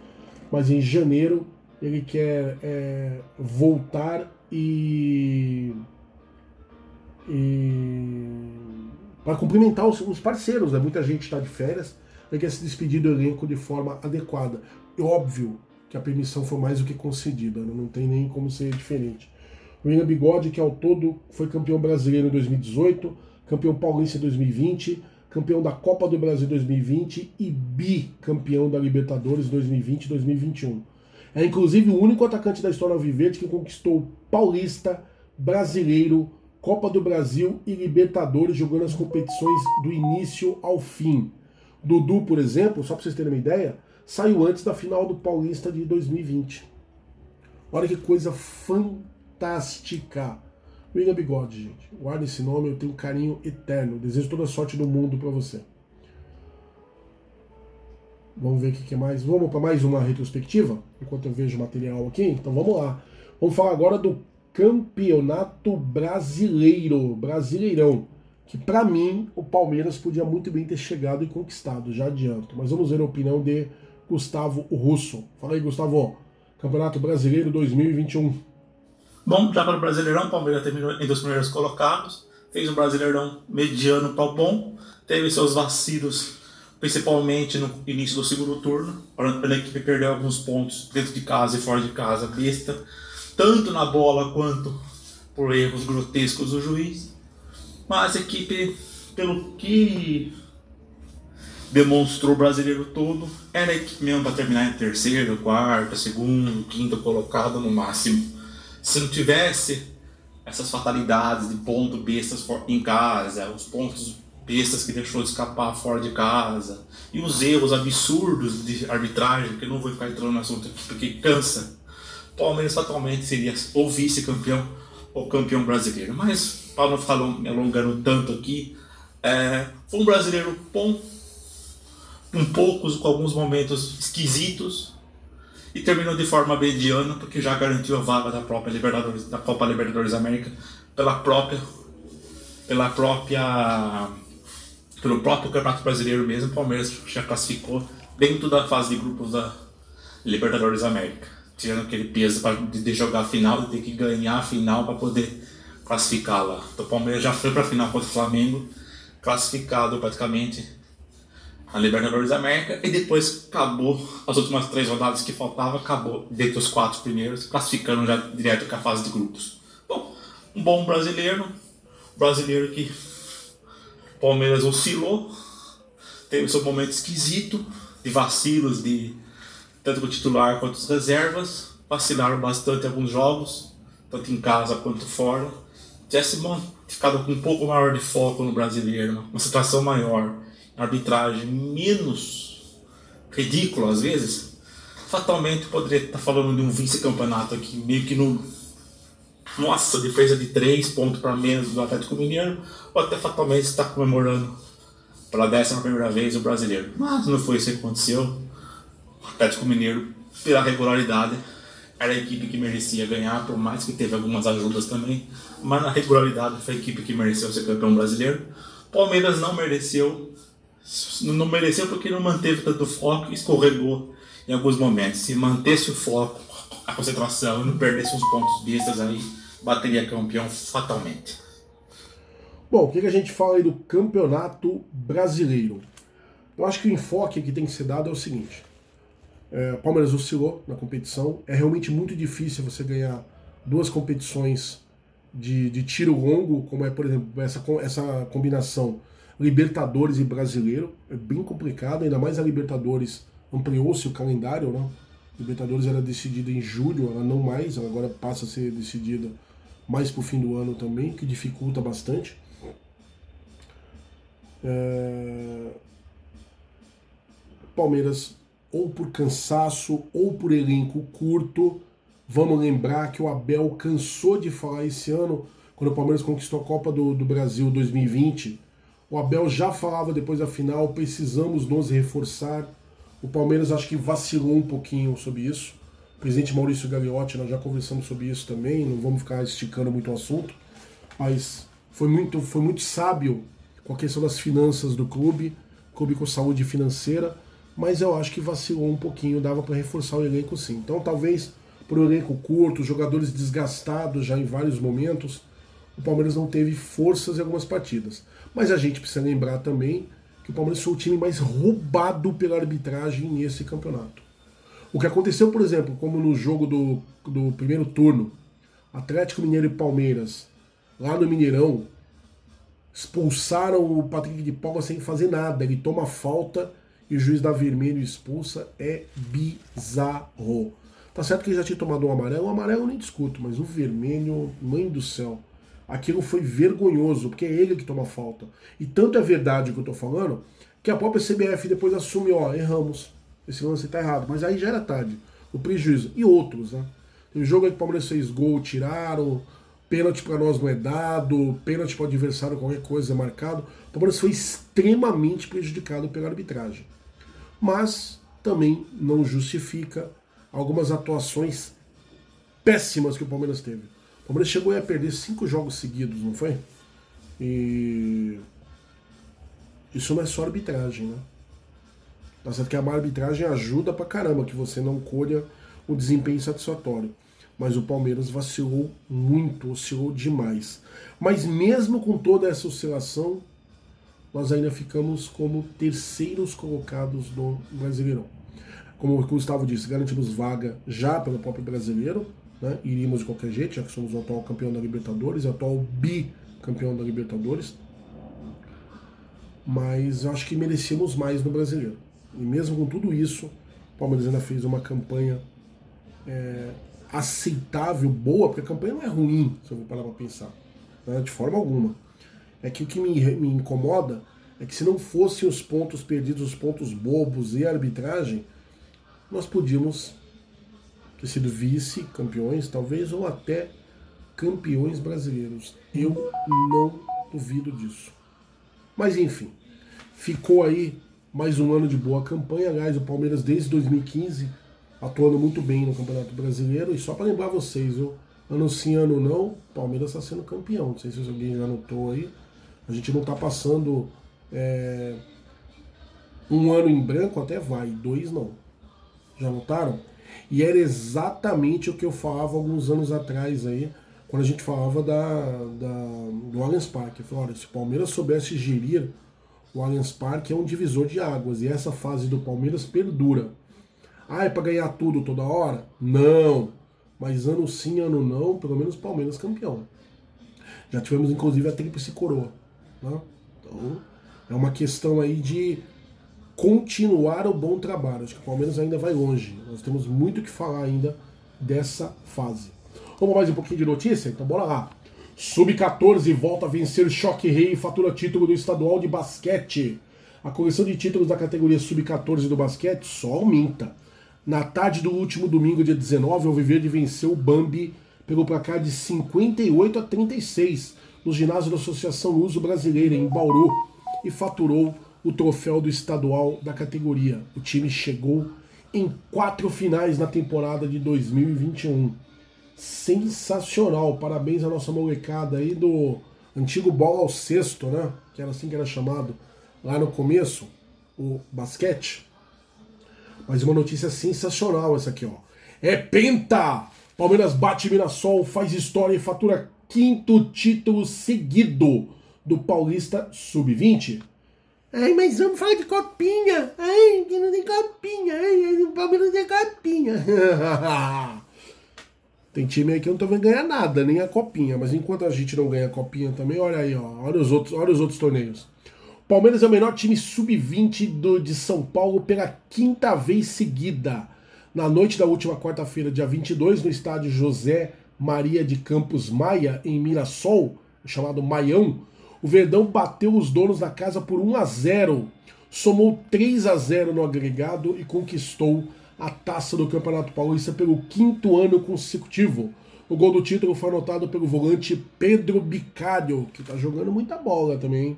mas em janeiro ele quer é, voltar e, e para cumprimentar os, os, parceiros, né? muita gente está de férias, ele quer se despedir do elenco de forma adequada. E óbvio que a permissão foi mais do que concedida, né? não tem nem como ser diferente. O William Bigode, que ao todo foi campeão brasileiro em 2018, campeão paulista em 2020, campeão da Copa do Brasil 2020 e bicampeão da Libertadores 2020 e 2021. É inclusive o único atacante da história alviverde que conquistou Paulista, Brasileiro, Copa do Brasil e Libertadores jogando as competições do início ao fim. Dudu, por exemplo, só para vocês terem uma ideia, saiu antes da final do Paulista de 2020. Olha que coisa fantástica. William Bigode, gente. Guarda esse nome, eu tenho um carinho eterno. Desejo toda a sorte do mundo para você. Vamos ver o que, é mais. Vamos para mais uma retrospectiva, enquanto eu vejo o material aqui. Então vamos lá. Vamos falar agora do Campeonato Brasileiro, Brasileirão, que para mim o Palmeiras podia muito bem ter chegado e conquistado, já adianto. Mas vamos ver a opinião de Gustavo Russo. Fala aí, Gustavo. Campeonato Brasileiro 2021. Bom, já para o Brasileirão, o Palmeiras terminou entre os primeiros colocados, fez um Brasileirão mediano para bom, teve seus vacilos, principalmente no início do segundo turno, a equipe perdeu alguns pontos dentro de casa e fora de casa, besta, tanto na bola quanto por erros grotescos do juiz. Mas a equipe, pelo que demonstrou o brasileiro todo, era a equipe mesmo para terminar em terceiro, quarto, segundo, quinto colocado no máximo. Se não tivesse essas fatalidades de ponto bestas em casa, os pontos bestas que deixou de escapar fora de casa, e os erros absurdos de arbitragem, que eu não vou ficar entrando no assunto aqui porque cansa, Palmeiras atualmente seria ou vice-campeão ou campeão brasileiro. Mas, para não ficar me alongando tanto aqui, é, foi um brasileiro bom, com poucos, com alguns momentos esquisitos, e terminou de forma mediana porque já garantiu a vaga da própria Libertadores, da Copa Libertadores América pela própria pela própria pelo próprio Campeonato Brasileiro mesmo, o Palmeiras já classificou dentro da fase de grupos da Libertadores América, tirando aquele peso de jogar a final e ter que ganhar a final para poder classificar lá. Então, o Palmeiras já foi para a final contra o Flamengo, classificado praticamente a Libertadores da América e depois acabou as últimas três rodadas que faltava, acabou dentro dos quatro primeiros, classificando já direto com a fase de grupos. Bom, um bom brasileiro, brasileiro que Palmeiras oscilou, teve seu momento esquisito de vacilos de tanto o titular quanto os reservas, vacilaram bastante alguns jogos, tanto em casa quanto fora. Tivesse ficado com um pouco maior de foco no brasileiro, uma situação maior arbitragem menos ridícula às vezes, fatalmente poderia estar falando de um vice-campeonato aqui, meio que no. Nossa, defesa de 3 pontos para menos do Atlético Mineiro, ou até fatalmente está comemorando pela décima primeira vez o brasileiro. Mas não foi isso que aconteceu. O Atlético Mineiro, pela regularidade, era a equipe que merecia ganhar, por mais que teve algumas ajudas também, mas na regularidade foi a equipe que mereceu ser campeão brasileiro. Palmeiras não mereceu não mereceu porque não manteve tanto foco e escorregou em alguns momentos. Se mantesse o foco, a concentração e não perdesse uns pontos bestas aí, bateria campeão fatalmente. Bom, o que, a gente fala aí do campeonato brasileiro? Eu acho que o enfoque que tem que ser dado é o seguinte: é, Palmeiras oscilou na competição, é realmente muito difícil você ganhar duas competições de, de tiro longo, como é, por exemplo, essa, essa combinação Libertadores e Brasileiro. É bem complicado, ainda mais a Libertadores ampliou-se o calendário, né? Libertadores era decidida em julho, ela não mais, ela agora passa a ser decidida mais pro fim do ano também, que dificulta bastante. É... Palmeiras, ou por cansaço, ou por elenco curto, vamos lembrar que o Abel cansou de falar esse ano, quando o Palmeiras conquistou a Copa do, do Brasil 2020. O Abel já falava depois da final: precisamos nos reforçar o Palmeiras acho que vacilou um pouquinho sobre isso. O presidente Maurício Gagliotti, nós já conversamos sobre isso também, não vamos ficar esticando muito o assunto, mas foi muito, foi muito sábio com a questão das finanças do clube, clube com saúde financeira, mas eu acho que vacilou um pouquinho, dava para reforçar o elenco sim. Então talvez por um elenco curto, jogadores desgastados já em vários momentos, o Palmeiras não teve forças em algumas partidas. Mas a gente precisa lembrar também que o Palmeiras foi o time mais roubado pela arbitragem nesse campeonato. O que aconteceu, por exemplo, como no jogo do, do primeiro turno, Atlético Mineiro e Palmeiras, lá no Mineirão, expulsaram o Patrick de Paula sem fazer nada. Ele toma falta e o juiz dá vermelho e expulsa. É bizarro. Tá certo que ele já tinha tomado um amarelo, o amarelo eu nem discuto, mas o vermelho, mãe do céu. Aquilo foi vergonhoso, porque é ele que toma falta. E tanto é verdade o que eu estou falando, que a própria CBF depois assume, ó, erramos, esse lance está errado. Mas aí já era tarde, o prejuízo. E outros, né? Tem jogo aí que o Palmeiras fez gol, tiraram, pênalti para nós não é dado, pênalti para o adversário, qualquer coisa é marcado. O Palmeiras foi extremamente prejudicado pela arbitragem. Mas também não justifica algumas atuações péssimas que o Palmeiras teve. O Palmeiras chegou a perder cinco jogos seguidos, não foi? E isso não é só arbitragem, né? Tá certo que a arbitragem ajuda pra caramba que você não colha o desempenho satisfatório. Mas o Palmeiras vacilou muito, oscilou demais. Mas mesmo com toda essa oscilação, nós ainda ficamos como terceiros colocados no Brasileirão. Como o Gustavo disse, garantimos vaga já pelo próprio brasileiro, né? Iríamos de qualquer jeito, já que somos o atual campeão da Libertadores, o atual bicampeão da Libertadores. Mas eu acho que merecemos mais no brasileiro. E mesmo com tudo isso, o Palmeiras ainda fez uma campanha é, aceitável, boa, porque a campanha não é ruim, se eu vou parar para pensar, né? de forma alguma. É que o que me, me incomoda é que se não fossem os pontos perdidos, os pontos bobos e a arbitragem, nós podíamos ter sido vice-campeões, talvez, ou até campeões brasileiros. Eu não duvido disso. Mas enfim, ficou aí mais um ano de boa campanha. Aliás, o Palmeiras desde 2015 atuando muito bem no Campeonato Brasileiro. E só para lembrar vocês, ano sim, ano não, o Palmeiras está sendo campeão. Não sei se alguém já notou aí. A gente não está passando é, um ano em branco, até vai, dois não. Já notaram? E era exatamente o que eu falava alguns anos atrás aí, quando a gente falava da, da do Allianz Parque. Eu falei, olha, se o Palmeiras soubesse gerir o Allianz Parque é um divisor de águas e essa fase do Palmeiras perdura. Ah, é para ganhar tudo toda hora? Não. Mas ano sim, ano não, pelo menos Palmeiras campeão. Já tivemos inclusive a tríplice coroa. Né? Então, é uma questão aí de continuar o bom trabalho. Acho que o Palmeiras ainda vai longe. Nós temos muito que falar ainda dessa fase. Vamos mais um pouquinho de notícia? Então bora lá. Sub-14 volta a vencer Choque Rei e fatura título do estadual de basquete. A coleção de títulos da categoria Sub-14 do basquete só aumenta. Na tarde do último domingo, dia 19, o Viverde venceu o Bambi pelo placar de 58 a 36 no ginásio da Associação Luso Brasileira, em Bauru, e faturou o troféu do estadual da categoria. O time chegou em quatro finais na temporada de 2021. Sensacional! Parabéns à nossa molecada aí do antigo bola ao sexto, né? Que era assim que era chamado lá no começo, o basquete. Mas uma notícia sensacional essa aqui, ó. É penta! Palmeiras bate Mirassol, faz história e fatura quinto título seguido do Paulista Sub-20. Ai, mas vamos falar de copinha. Ai, que não tem copinha. Ai, o Palmeiras não tem copinha. *laughs* tem time aí que não tô vendo ganhar nada, nem a copinha. Mas enquanto a gente não ganha a copinha também, olha aí, ó. Olha os outros, olha os outros torneios. Palmeiras é o menor time sub-20 de São Paulo pela quinta vez seguida. Na noite da última quarta-feira, dia 22, no estádio José Maria de Campos Maia, em Mirassol, chamado Maião, o Verdão bateu os donos da casa por 1 a 0, somou 3 a 0 no agregado e conquistou a taça do Campeonato Paulista pelo quinto ano consecutivo. O gol do título foi anotado pelo volante Pedro Bicário, que está jogando muita bola também.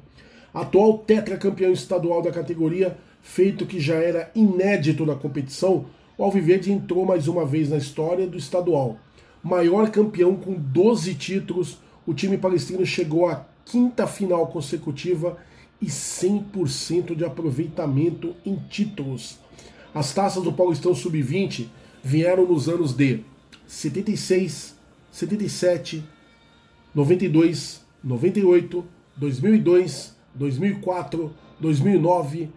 Atual tetracampeão estadual da categoria, feito que já era inédito na competição, o Alviverde entrou mais uma vez na história do estadual. Maior campeão com 12 títulos, o time palestino chegou à quinta final consecutiva e 100% de aproveitamento em títulos. As taças do Paulistão Sub-20 vieram nos anos de 76, 77, 92, 98, 2002, 2004, 2009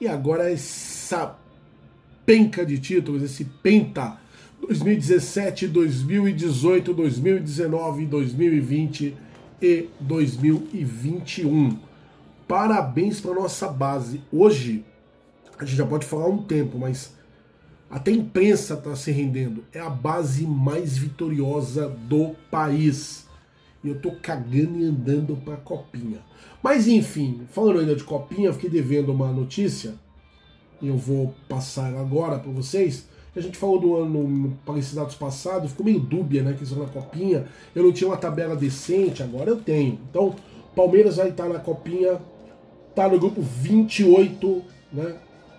e agora essa penca de títulos, esse penta 2017, 2018, 2019, 2020 e 2021. Parabéns para nossa base. Hoje a gente já pode falar um tempo, mas até a imprensa está se rendendo. É a base mais vitoriosa do país. E eu tô cagando e andando para copinha. Mas enfim, falando ainda de copinha, fiquei devendo uma notícia e eu vou passar agora para vocês. A gente falou do ano dados passados, ficou meio dúbia, né? Questão da copinha. Eu não tinha uma tabela decente, agora eu tenho. Então, Palmeiras vai estar na copinha, tá no grupo 28, né?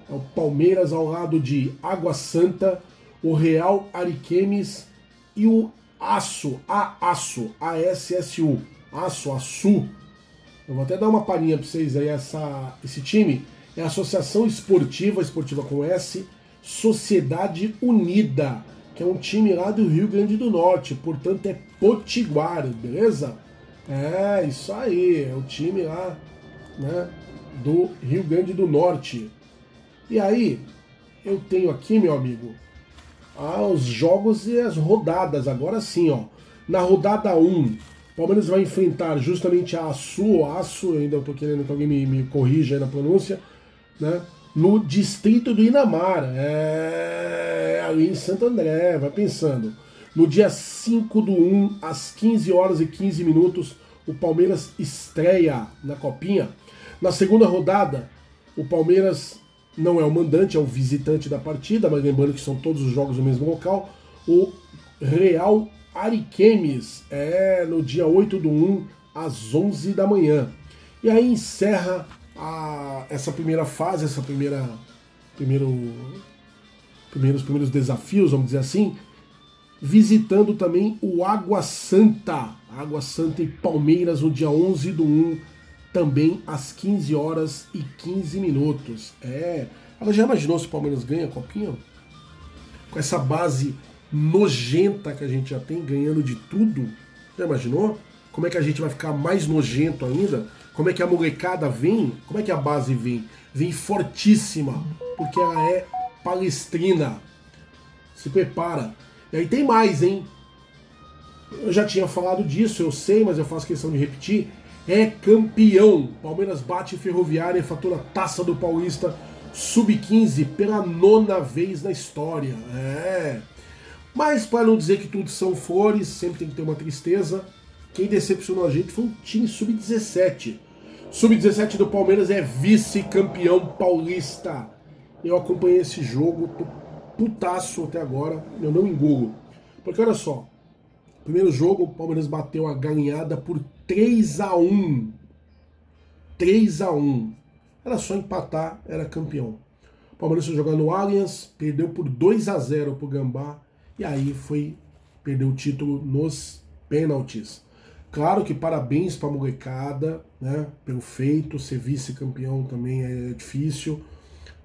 É o Palmeiras ao lado de Água Santa, o Real Ariquemes e o Aço, a Aço, A-S-S-U, Aço, Açu, eu vou até dar uma palhinha para vocês aí. Essa, esse time é a Associação Esportiva, esportiva com S, Sociedade Unida, que é um time lá do Rio Grande do Norte, portanto é Potiguar, beleza? É, isso aí, é o time lá, né, do Rio Grande do Norte. E aí, eu tenho aqui, meu amigo, os jogos e as rodadas, agora sim, ó. Na rodada 1, Palmeiras vai enfrentar justamente a Açu, Açu, ainda eu tô querendo que alguém me, me corrija aí na pronúncia, né? No distrito do Inamar, é, ali em Santo André, vai pensando. No dia 5 do 1, às 15 horas e 15 minutos, o Palmeiras estreia na Copinha. Na segunda rodada, o Palmeiras não é o mandante, é o visitante da partida, mas lembrando que são todos os jogos no mesmo local. O Real Ariquemes, é no dia 8 do 1, às 11 da manhã. E aí encerra a, essa primeira fase, essa primeira primeiro primeiros primeiros desafios, vamos dizer assim, visitando também o Água Santa, Água Santa e Palmeiras no dia 11 do 1, também às 15 horas e 15 minutos. É, ela já imaginou se o Palmeiras ganha a copinha? Com essa base nojenta que a gente já tem, ganhando de tudo. Já imaginou? Como é que a gente vai ficar mais nojento ainda? Como é que a molecada vem? Como é que a base vem? Vem fortíssima, porque ela é palestrina. Se prepara. E aí tem mais, hein? Eu já tinha falado disso, eu sei, mas eu faço questão de repetir. É campeão. Palmeiras bate Ferroviária e fatura Taça do Paulista Sub-15 pela nona vez na história. É. Mas para não dizer que tudo são flores, sempre tem que ter uma tristeza. Quem decepcionou a gente foi o time sub-17. Sub-17 do Palmeiras é vice-campeão paulista. Eu acompanhei esse jogo, tô putaço até agora, eu não engulo. Porque olha só, primeiro jogo, o Palmeiras bateu a galinhada por 3 a 1 3 a 1 Era só empatar, era campeão. O Palmeiras foi jogar no Allianz, perdeu por 2 a 0 pro Gambá e aí foi perder o título nos pênaltis. Claro que parabéns para a molecada, né? Pelo feito, ser vice-campeão também é difícil.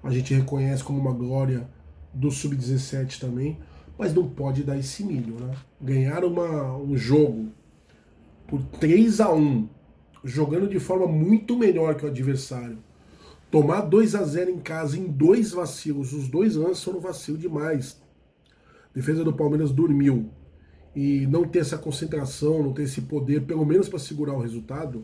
A gente reconhece como uma glória do sub-17 também. Mas não pode dar esse milho, né? Ganhar uma, um jogo por 3 a 1 jogando de forma muito melhor que o adversário. Tomar 2 a 0 em casa em dois vacilos, os dois lances foram vacilo demais. A defesa do Palmeiras dormiu. E não ter essa concentração, não ter esse poder, pelo menos para segurar o resultado,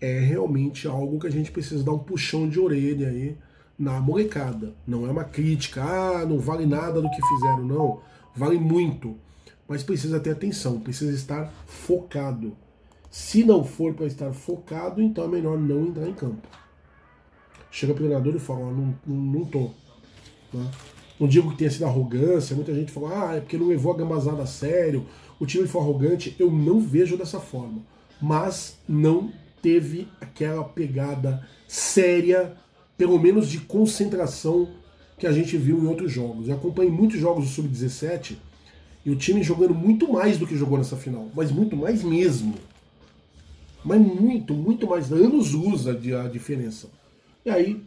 é realmente algo que a gente precisa dar um puxão de orelha aí na molecada. Não é uma crítica, ah, não vale nada do que fizeram, não. Vale muito. Mas precisa ter atenção, precisa estar focado. Se não for para estar focado, então é melhor não entrar em campo. Chega o treinador e fala, não, não, não tô. Né? Não digo que tenha sido arrogância, muita gente fala, ah, é porque não levou a gambazada a sério, o time foi arrogante. Eu não vejo dessa forma. Mas não teve aquela pegada séria, pelo menos de concentração, que a gente viu em outros jogos. Eu acompanhei muitos jogos do Sub-17 e o time jogando muito mais do que jogou nessa final, mas muito mais mesmo. Mas muito, muito mais. Anos usa a diferença. E aí,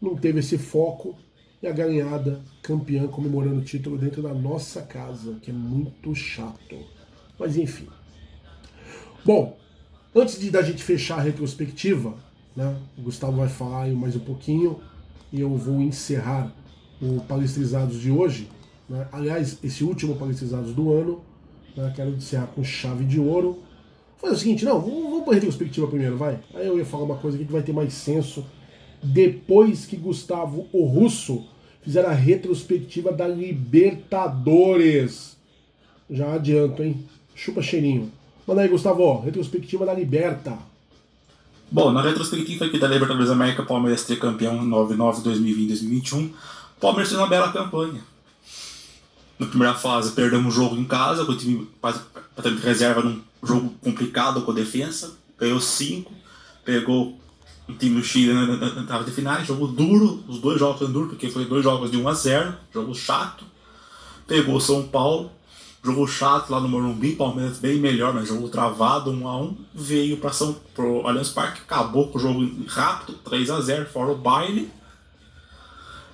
não teve esse foco e a ganhada campeã comemorando o título dentro da nossa casa, que é muito chato. Mas enfim. Bom, Antes de da gente fechar a retrospectiva, né, o Gustavo vai falar mais um pouquinho e eu vou encerrar o Palestrizados de hoje. Né? Aliás, esse último Palestrizados do ano, né, quero encerrar com chave de ouro. Fazer o seguinte, não, vamos para a retrospectiva primeiro, vai. Aí eu ia falar uma coisa que vai ter mais senso. Depois que Gustavo, o russo, fizer a retrospectiva da Libertadores. Já adianto, hein? Chupa cheirinho. Manda aí, Gustavo, retrospectiva da Liberta. Bom, na retrospectiva aqui da Libertadores América, Palmeiras campeão 99 2020-2021. Palmeiras fez uma bela campanha. Na primeira fase, perdemos o jogo em casa, com o time reserva num jogo complicado com a defesa. Ganhou 5, pegou o time do Chile na, de finais, jogo duro, os dois jogos foram duros, porque foi dois jogos de 1 a 0 jogo chato. Pegou São Paulo, Jogo chato lá no Morumbi, Palmeiras bem melhor, mas jogo travado, 1 a 1 Veio para São pro Allianz Parque, acabou com o jogo rápido, 3 a 0 fora o baile.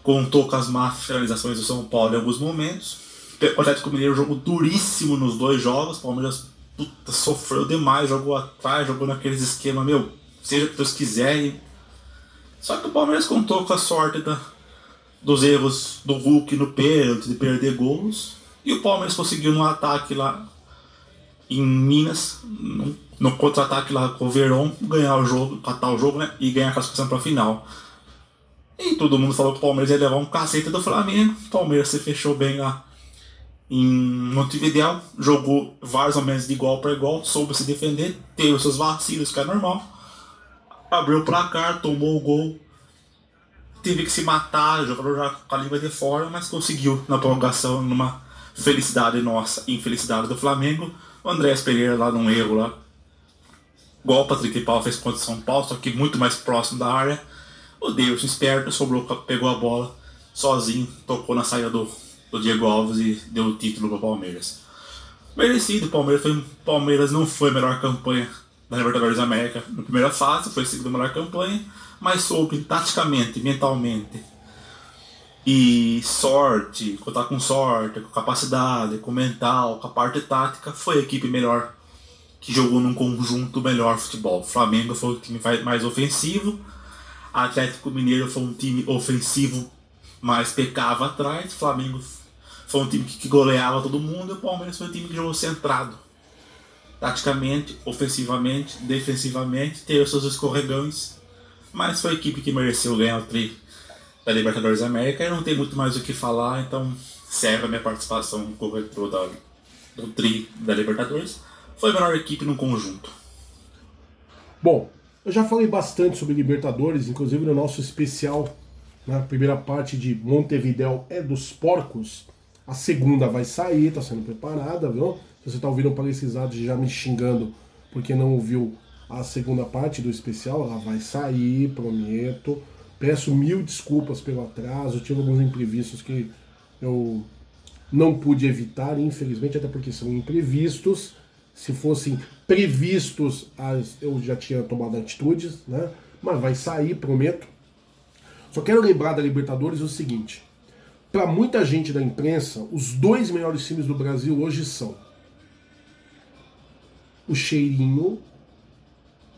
Contou com as más finalizações do São Paulo em alguns momentos. O Atlético Mineiro, jogo duríssimo nos dois jogos. Palmeiras puta, sofreu demais, jogou atrás, jogou naqueles esquemas, meu, seja o que Deus quiser. Só que o Palmeiras contou com a sorte da, dos erros do Hulk no pênalti, de perder gols e o Palmeiras conseguiu no ataque lá em Minas, no, no contra-ataque lá com o Verón, ganhar o jogo, catar o jogo, né? E ganhar a classificação para a final. E todo mundo falou que o Palmeiras ia levar um cacete do Flamengo. O Palmeiras se fechou bem lá em Montevideo, jogou vários momentos de igual para igual, soube se defender, teve seus vacilos, que é normal. Abriu o placar, tomou o gol, teve que se matar, o jogador já com a língua de fora, mas conseguiu na prorrogação numa felicidade nossa infelicidade do Flamengo. O Andrés Pereira lá num erro lá. Igual o Patrick Paulo fez contra o São Paulo, só que muito mais próximo da área. O Deus esperto sobrou, pegou a bola sozinho, tocou na saída do, do Diego Alves e deu o título para o Palmeiras. Merecido, o Palmeiras, Palmeiras não foi a melhor campanha da Libertadores da América na primeira fase, foi a segunda melhor campanha, mas soube taticamente, mentalmente e sorte, contar com sorte, com capacidade, com mental, com a parte tática, foi a equipe melhor que jogou num conjunto melhor futebol. Flamengo foi o time mais ofensivo, Atlético Mineiro foi um time ofensivo, mas pecava atrás, Flamengo foi um time que goleava todo mundo e o Palmeiras foi um time que jogou centrado. Taticamente, ofensivamente, defensivamente, teve seus escorregões, mas foi a equipe que mereceu ganhar o tri da Libertadores da América. Eu não tenho muito mais o que falar, então serve a minha participação no corretor da, do Tri da Libertadores. Foi a melhor equipe no conjunto. Bom, eu já falei bastante sobre Libertadores, inclusive no nosso especial, na primeira parte de Montevideo é dos porcos. A segunda vai sair, está sendo preparada, viu? Se você está ouvindo o Palestrizado já me xingando porque não ouviu a segunda parte do especial, ela vai sair, prometo. Peço mil desculpas pelo atraso, tive alguns imprevistos que eu não pude evitar, infelizmente, até porque são imprevistos. Se fossem previstos, eu já tinha tomado atitudes, né? Mas vai sair, prometo. Só quero lembrar da Libertadores o seguinte: para muita gente da imprensa, os dois melhores times do Brasil hoje são o Cheirinho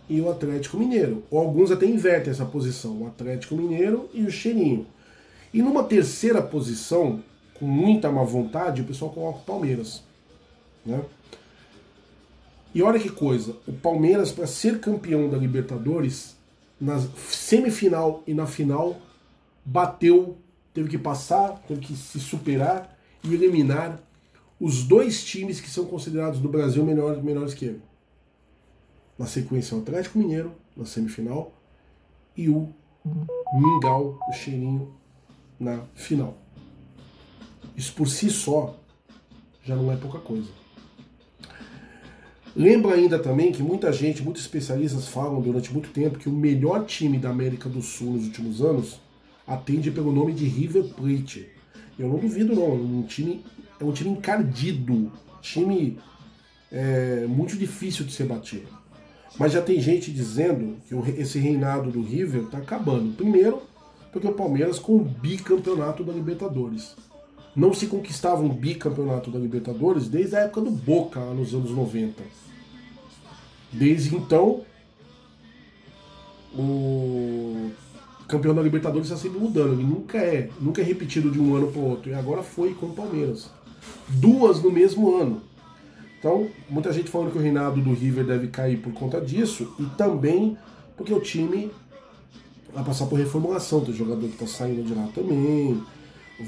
e o Atlético Mineiro. Ou alguns até invertem essa posição, o Atlético Mineiro e o Cheirinho. E numa terceira posição, com muita má vontade, o pessoal coloca o Palmeiras. Né? E olha que coisa, o Palmeiras, para ser campeão da Libertadores, na semifinal e na final, bateu, teve que passar, teve que se superar e eliminar os dois times que são considerados no Brasil melhores, melhores que ele. Na sequência, o Atlético Mineiro, na semifinal, e o Mingau, o Cheirinho, na final. Isso por si só já não é pouca coisa. Lembra ainda também que muita gente, muitos especialistas falam durante muito tempo que o melhor time da América do Sul nos últimos anos atende pelo nome de River Plate. Eu não duvido não, é um time, é um time encardido, time é, muito difícil de ser batido. Mas já tem gente dizendo que esse reinado do River está acabando. Primeiro, porque o Palmeiras com o bicampeonato da Libertadores. Não se conquistava um bicampeonato da Libertadores desde a época do Boca, nos anos 90. Desde então, o campeão da Libertadores está sempre mudando. Ele nunca é, nunca é repetido de um ano para o outro. E agora foi com o Palmeiras. Duas no mesmo ano. Então, muita gente falando que o reinado do River deve cair por conta disso e também porque o time vai passar por reformulação. Tem jogador que está saindo de lá também.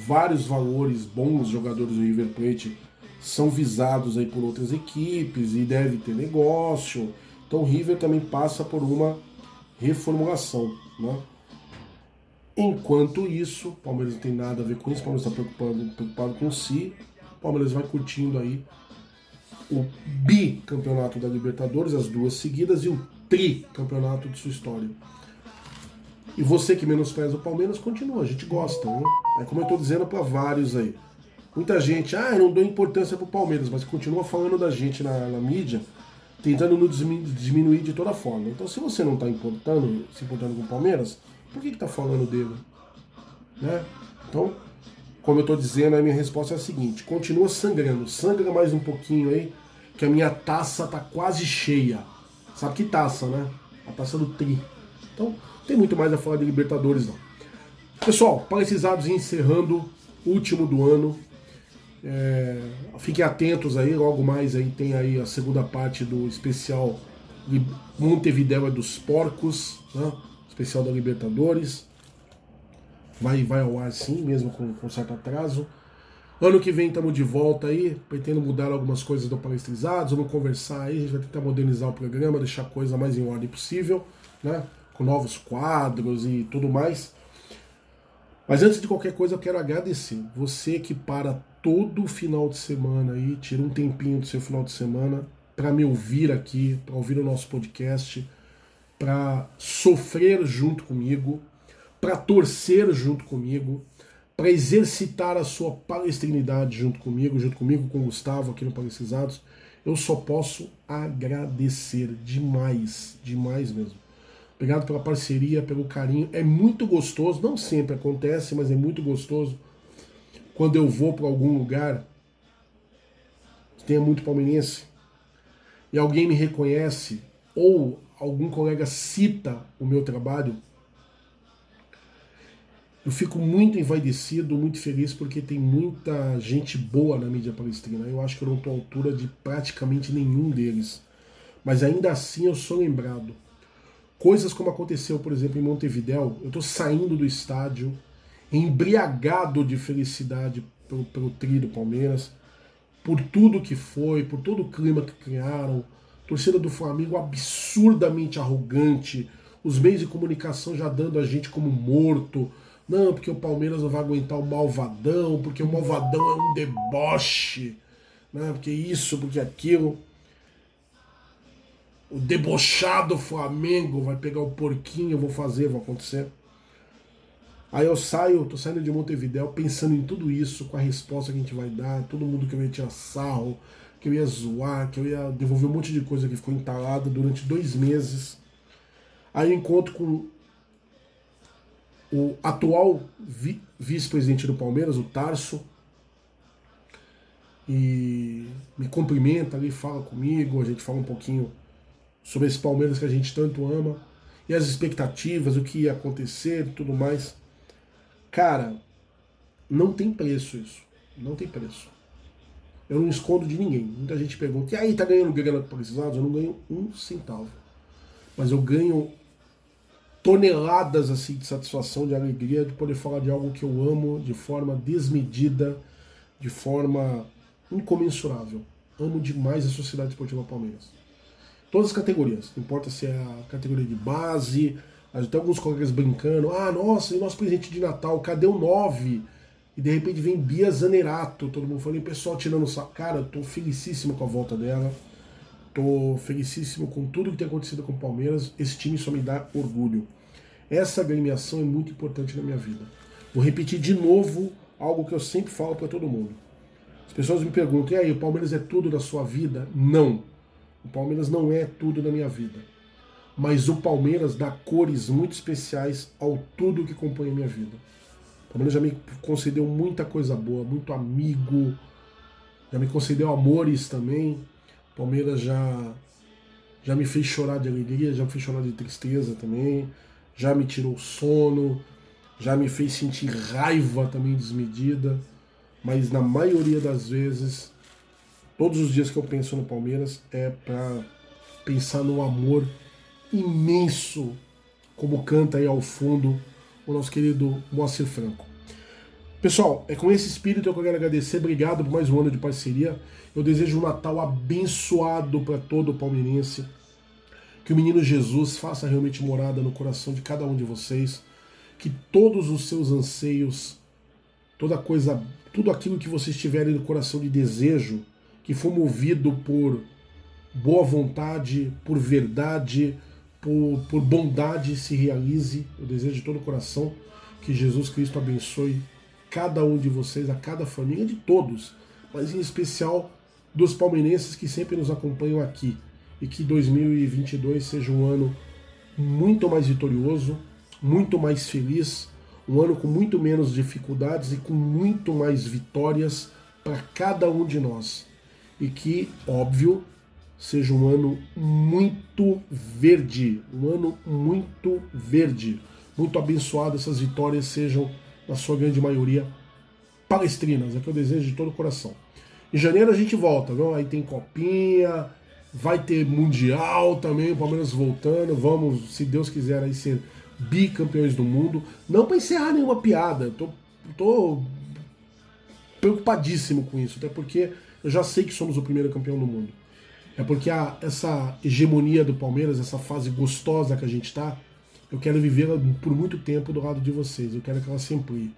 Vários valores bons jogadores do River Plate são visados aí por outras equipes e deve ter negócio. Então o River também passa por uma reformulação. Né? Enquanto isso, o Palmeiras não tem nada a ver com isso, o Palmeiras está preocupado, preocupado com si. Palmeiras vai curtindo aí o bicampeonato da Libertadores, as duas seguidas, e o tricampeonato de sua história. E você que menospreza o Palmeiras, continua, a gente gosta, né? É como eu estou dizendo para vários aí. Muita gente, ah, eu não dou importância pro Palmeiras, mas continua falando da gente na, na mídia, tentando nos diminuir de toda forma. Então, se você não está importando, se importando com o Palmeiras, por que está falando dele? Né? Então, como eu estou dizendo, a minha resposta é a seguinte: continua sangrando, sangra mais um pouquinho aí, que a minha taça tá quase cheia. Sabe que taça, né? A taça do Tri. Então, tem muito mais a falar de Libertadores, não. Pessoal, precisados encerrando último do ano. É, fiquem atentos aí, logo mais aí tem aí a segunda parte do especial Montevideo é dos Porcos, né? especial da Libertadores. Vai, vai ao ar sim, mesmo com, com certo atraso. Ano que vem estamos de volta aí, pretendo mudar algumas coisas do Palestrizados, vamos conversar aí, a gente vai tentar modernizar o programa, deixar a coisa mais em ordem possível, né? Com novos quadros e tudo mais. Mas antes de qualquer coisa, eu quero agradecer. Você que para todo final de semana aí, tira um tempinho do seu final de semana para me ouvir aqui, para ouvir o nosso podcast, para sofrer junto comigo, para torcer junto comigo, para exercitar a sua palestrinidade junto comigo, junto comigo com o Gustavo aqui no Palestrizados. Eu só posso agradecer demais, demais mesmo. Obrigado pela parceria, pelo carinho. É muito gostoso, não sempre acontece, mas é muito gostoso quando eu vou para algum lugar que tenha muito palmeirense e alguém me reconhece ou algum colega cita o meu trabalho, eu fico muito envaidecido, muito feliz porque tem muita gente boa na mídia palestrina. Eu acho que eu não estou à altura de praticamente nenhum deles. Mas ainda assim eu sou lembrado. Coisas como aconteceu, por exemplo, em Montevidéu, eu estou saindo do estádio, embriagado de felicidade pelo, pelo do Palmeiras, por tudo que foi, por todo o clima que criaram, torcida do Flamengo absurdamente arrogante, os meios de comunicação já dando a gente como morto, não, porque o Palmeiras não vai aguentar o malvadão, porque o malvadão é um deboche, né? porque isso, porque aquilo o debochado Flamengo vai pegar o porquinho, eu vou fazer, vai acontecer. Aí eu saio, tô saindo de Montevidéu pensando em tudo isso, com a resposta que a gente vai dar, todo mundo que eu ia tirar sarro, que eu ia zoar, que eu ia devolver um monte de coisa que ficou entalada durante dois meses. Aí eu encontro com o atual vi- vice-presidente do Palmeiras, o Tarso, e me cumprimenta ali, fala comigo, a gente fala um pouquinho sobre esse Palmeiras que a gente tanto ama, e as expectativas, o que ia acontecer tudo mais. Cara, não tem preço isso. Não tem preço. Eu não escondo de ninguém. Muita gente pergunta, e aí, tá ganhando grana com precisados? Eu não ganho um centavo. Mas eu ganho toneladas assim de satisfação, de alegria de poder falar de algo que eu amo de forma desmedida, de forma incomensurável. Amo demais a Sociedade Esportiva Palmeiras. Todas as categorias, não importa se é a categoria de base, até alguns colegas brincando, ah, nossa, e nosso presente de Natal, cadê o 9? E de repente vem Bia Zanerato, todo mundo falando, e o pessoal tirando o. Cara, eu tô felicíssimo com a volta dela. Tô felicíssimo com tudo que tem acontecido com o Palmeiras. Esse time só me dá orgulho. Essa agremiação é muito importante na minha vida. Vou repetir de novo algo que eu sempre falo para todo mundo. As pessoas me perguntam: e aí, o Palmeiras é tudo da sua vida? Não. O Palmeiras não é tudo da minha vida. Mas o Palmeiras dá cores muito especiais ao tudo que compõe a minha vida. O Palmeiras já me concedeu muita coisa boa, muito amigo, já me concedeu amores também. Palmeiras já, já me fez chorar de alegria, já me fez chorar de tristeza também, já me tirou sono, já me fez sentir raiva também desmedida. Mas na maioria das vezes, todos os dias que eu penso no Palmeiras é para pensar no amor imenso, como canta aí ao fundo o nosso querido Moacir Franco. Pessoal, é com esse espírito que eu quero agradecer. Obrigado por mais um ano de parceria. Eu desejo um Natal abençoado para todo palmeirense. Que o menino Jesus faça realmente morada no coração de cada um de vocês. Que todos os seus anseios, toda coisa, tudo aquilo que vocês tiverem no coração de desejo, que for movido por boa vontade, por verdade, por, por bondade, se realize. Eu desejo de todo o coração que Jesus Cristo abençoe cada um de vocês, a cada família, de todos, mas em especial dos palmeirenses que sempre nos acompanham aqui. E que 2022 seja um ano muito mais vitorioso, muito mais feliz, um ano com muito menos dificuldades e com muito mais vitórias para cada um de nós. E que, óbvio, seja um ano muito verde, um ano muito verde, muito abençoado, essas vitórias sejam na sua grande maioria, palestrinas. É que eu desejo de todo o coração. Em janeiro a gente volta, viu? aí tem Copinha, vai ter Mundial também, o Palmeiras voltando. Vamos, se Deus quiser, aí ser bicampeões do mundo. Não para encerrar nenhuma piada, tô, tô preocupadíssimo com isso, até porque eu já sei que somos o primeiro campeão do mundo. É porque a, essa hegemonia do Palmeiras, essa fase gostosa que a gente está, eu quero vivê-la por muito tempo do lado de vocês. Eu quero que ela se amplie.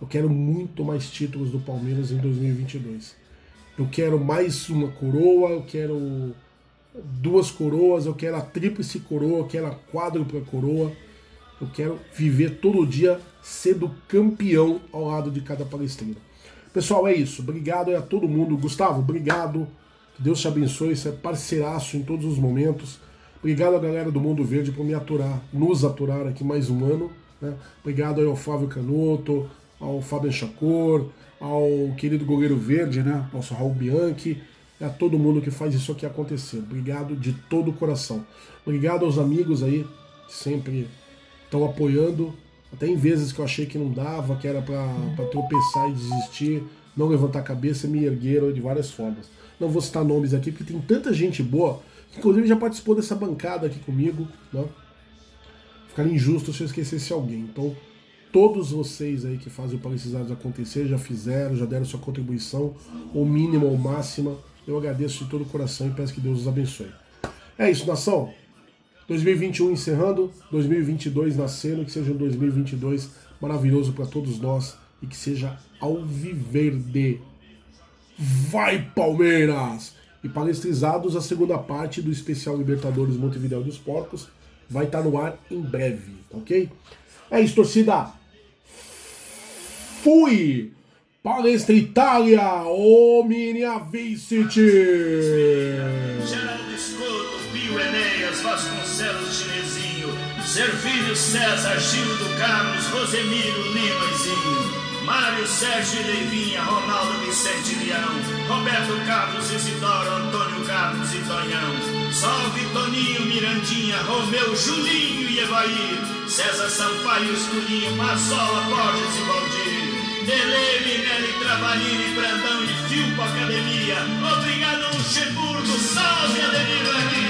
Eu quero muito mais títulos do Palmeiras em 2022. Eu quero mais uma coroa, eu quero duas coroas, eu quero a tríplice coroa, eu quero a quádrupla coroa. Eu quero viver todo dia sendo campeão ao lado de cada palestrino. Pessoal, é isso. Obrigado a todo mundo. Gustavo, obrigado. Que Deus te abençoe. Você é parceiraço em todos os momentos. Obrigado a galera do Mundo Verde por me aturar, nos aturar aqui mais um ano. Né? Obrigado ao Flávio Canoto, ao Fábio Chacor, ao querido goleiro verde, né? Nosso Raul Bianchi, a todo mundo que faz isso aqui acontecer. Obrigado de todo o coração. Obrigado aos amigos aí que sempre estão apoiando. Até em vezes que eu achei que não dava, que era para tropeçar e desistir, não levantar a cabeça, me ergueram de várias formas. Não vou citar nomes aqui porque tem tanta gente boa Inclusive já participou dessa bancada aqui comigo, né? Ficaria injusto se eu esquecesse alguém. Então, todos vocês aí que fazem o Palestinados acontecer já fizeram, já deram sua contribuição, ou mínima ou máxima. Eu agradeço de todo o coração e peço que Deus os abençoe. É isso, nação. 2021 encerrando, 2022 nascendo, que seja um 2022 maravilhoso para todos nós e que seja alviverde. Vai, Palmeiras! e palestrizados a segunda parte do especial Libertadores Montevideo dos Porcos vai estar no ar em breve, ok? É isso, torcida. Fui! Palestra Itália, Omnia Vincit! Geraldo Escoto, Pio Enéas, Vasconcelos Chinesinho, Servílio César, Gildo Carlos, Rosemiro, Lima e Zinho. Mário Sérgio Leivinha, Ronaldo Vicente Leão, Roberto Carlos Isidoro, Antônio Carlos e Tonhão. Salve Toninho, Mirandinha, Romeu, Julinho e Evair. César Sampaio, Escurinho, Marsola, Borges e Valdir. Dele, Minelli, Travalini, Brandão e Filpo Academia. Obrigado, Luxemburgo. Salve, Ademir Maria.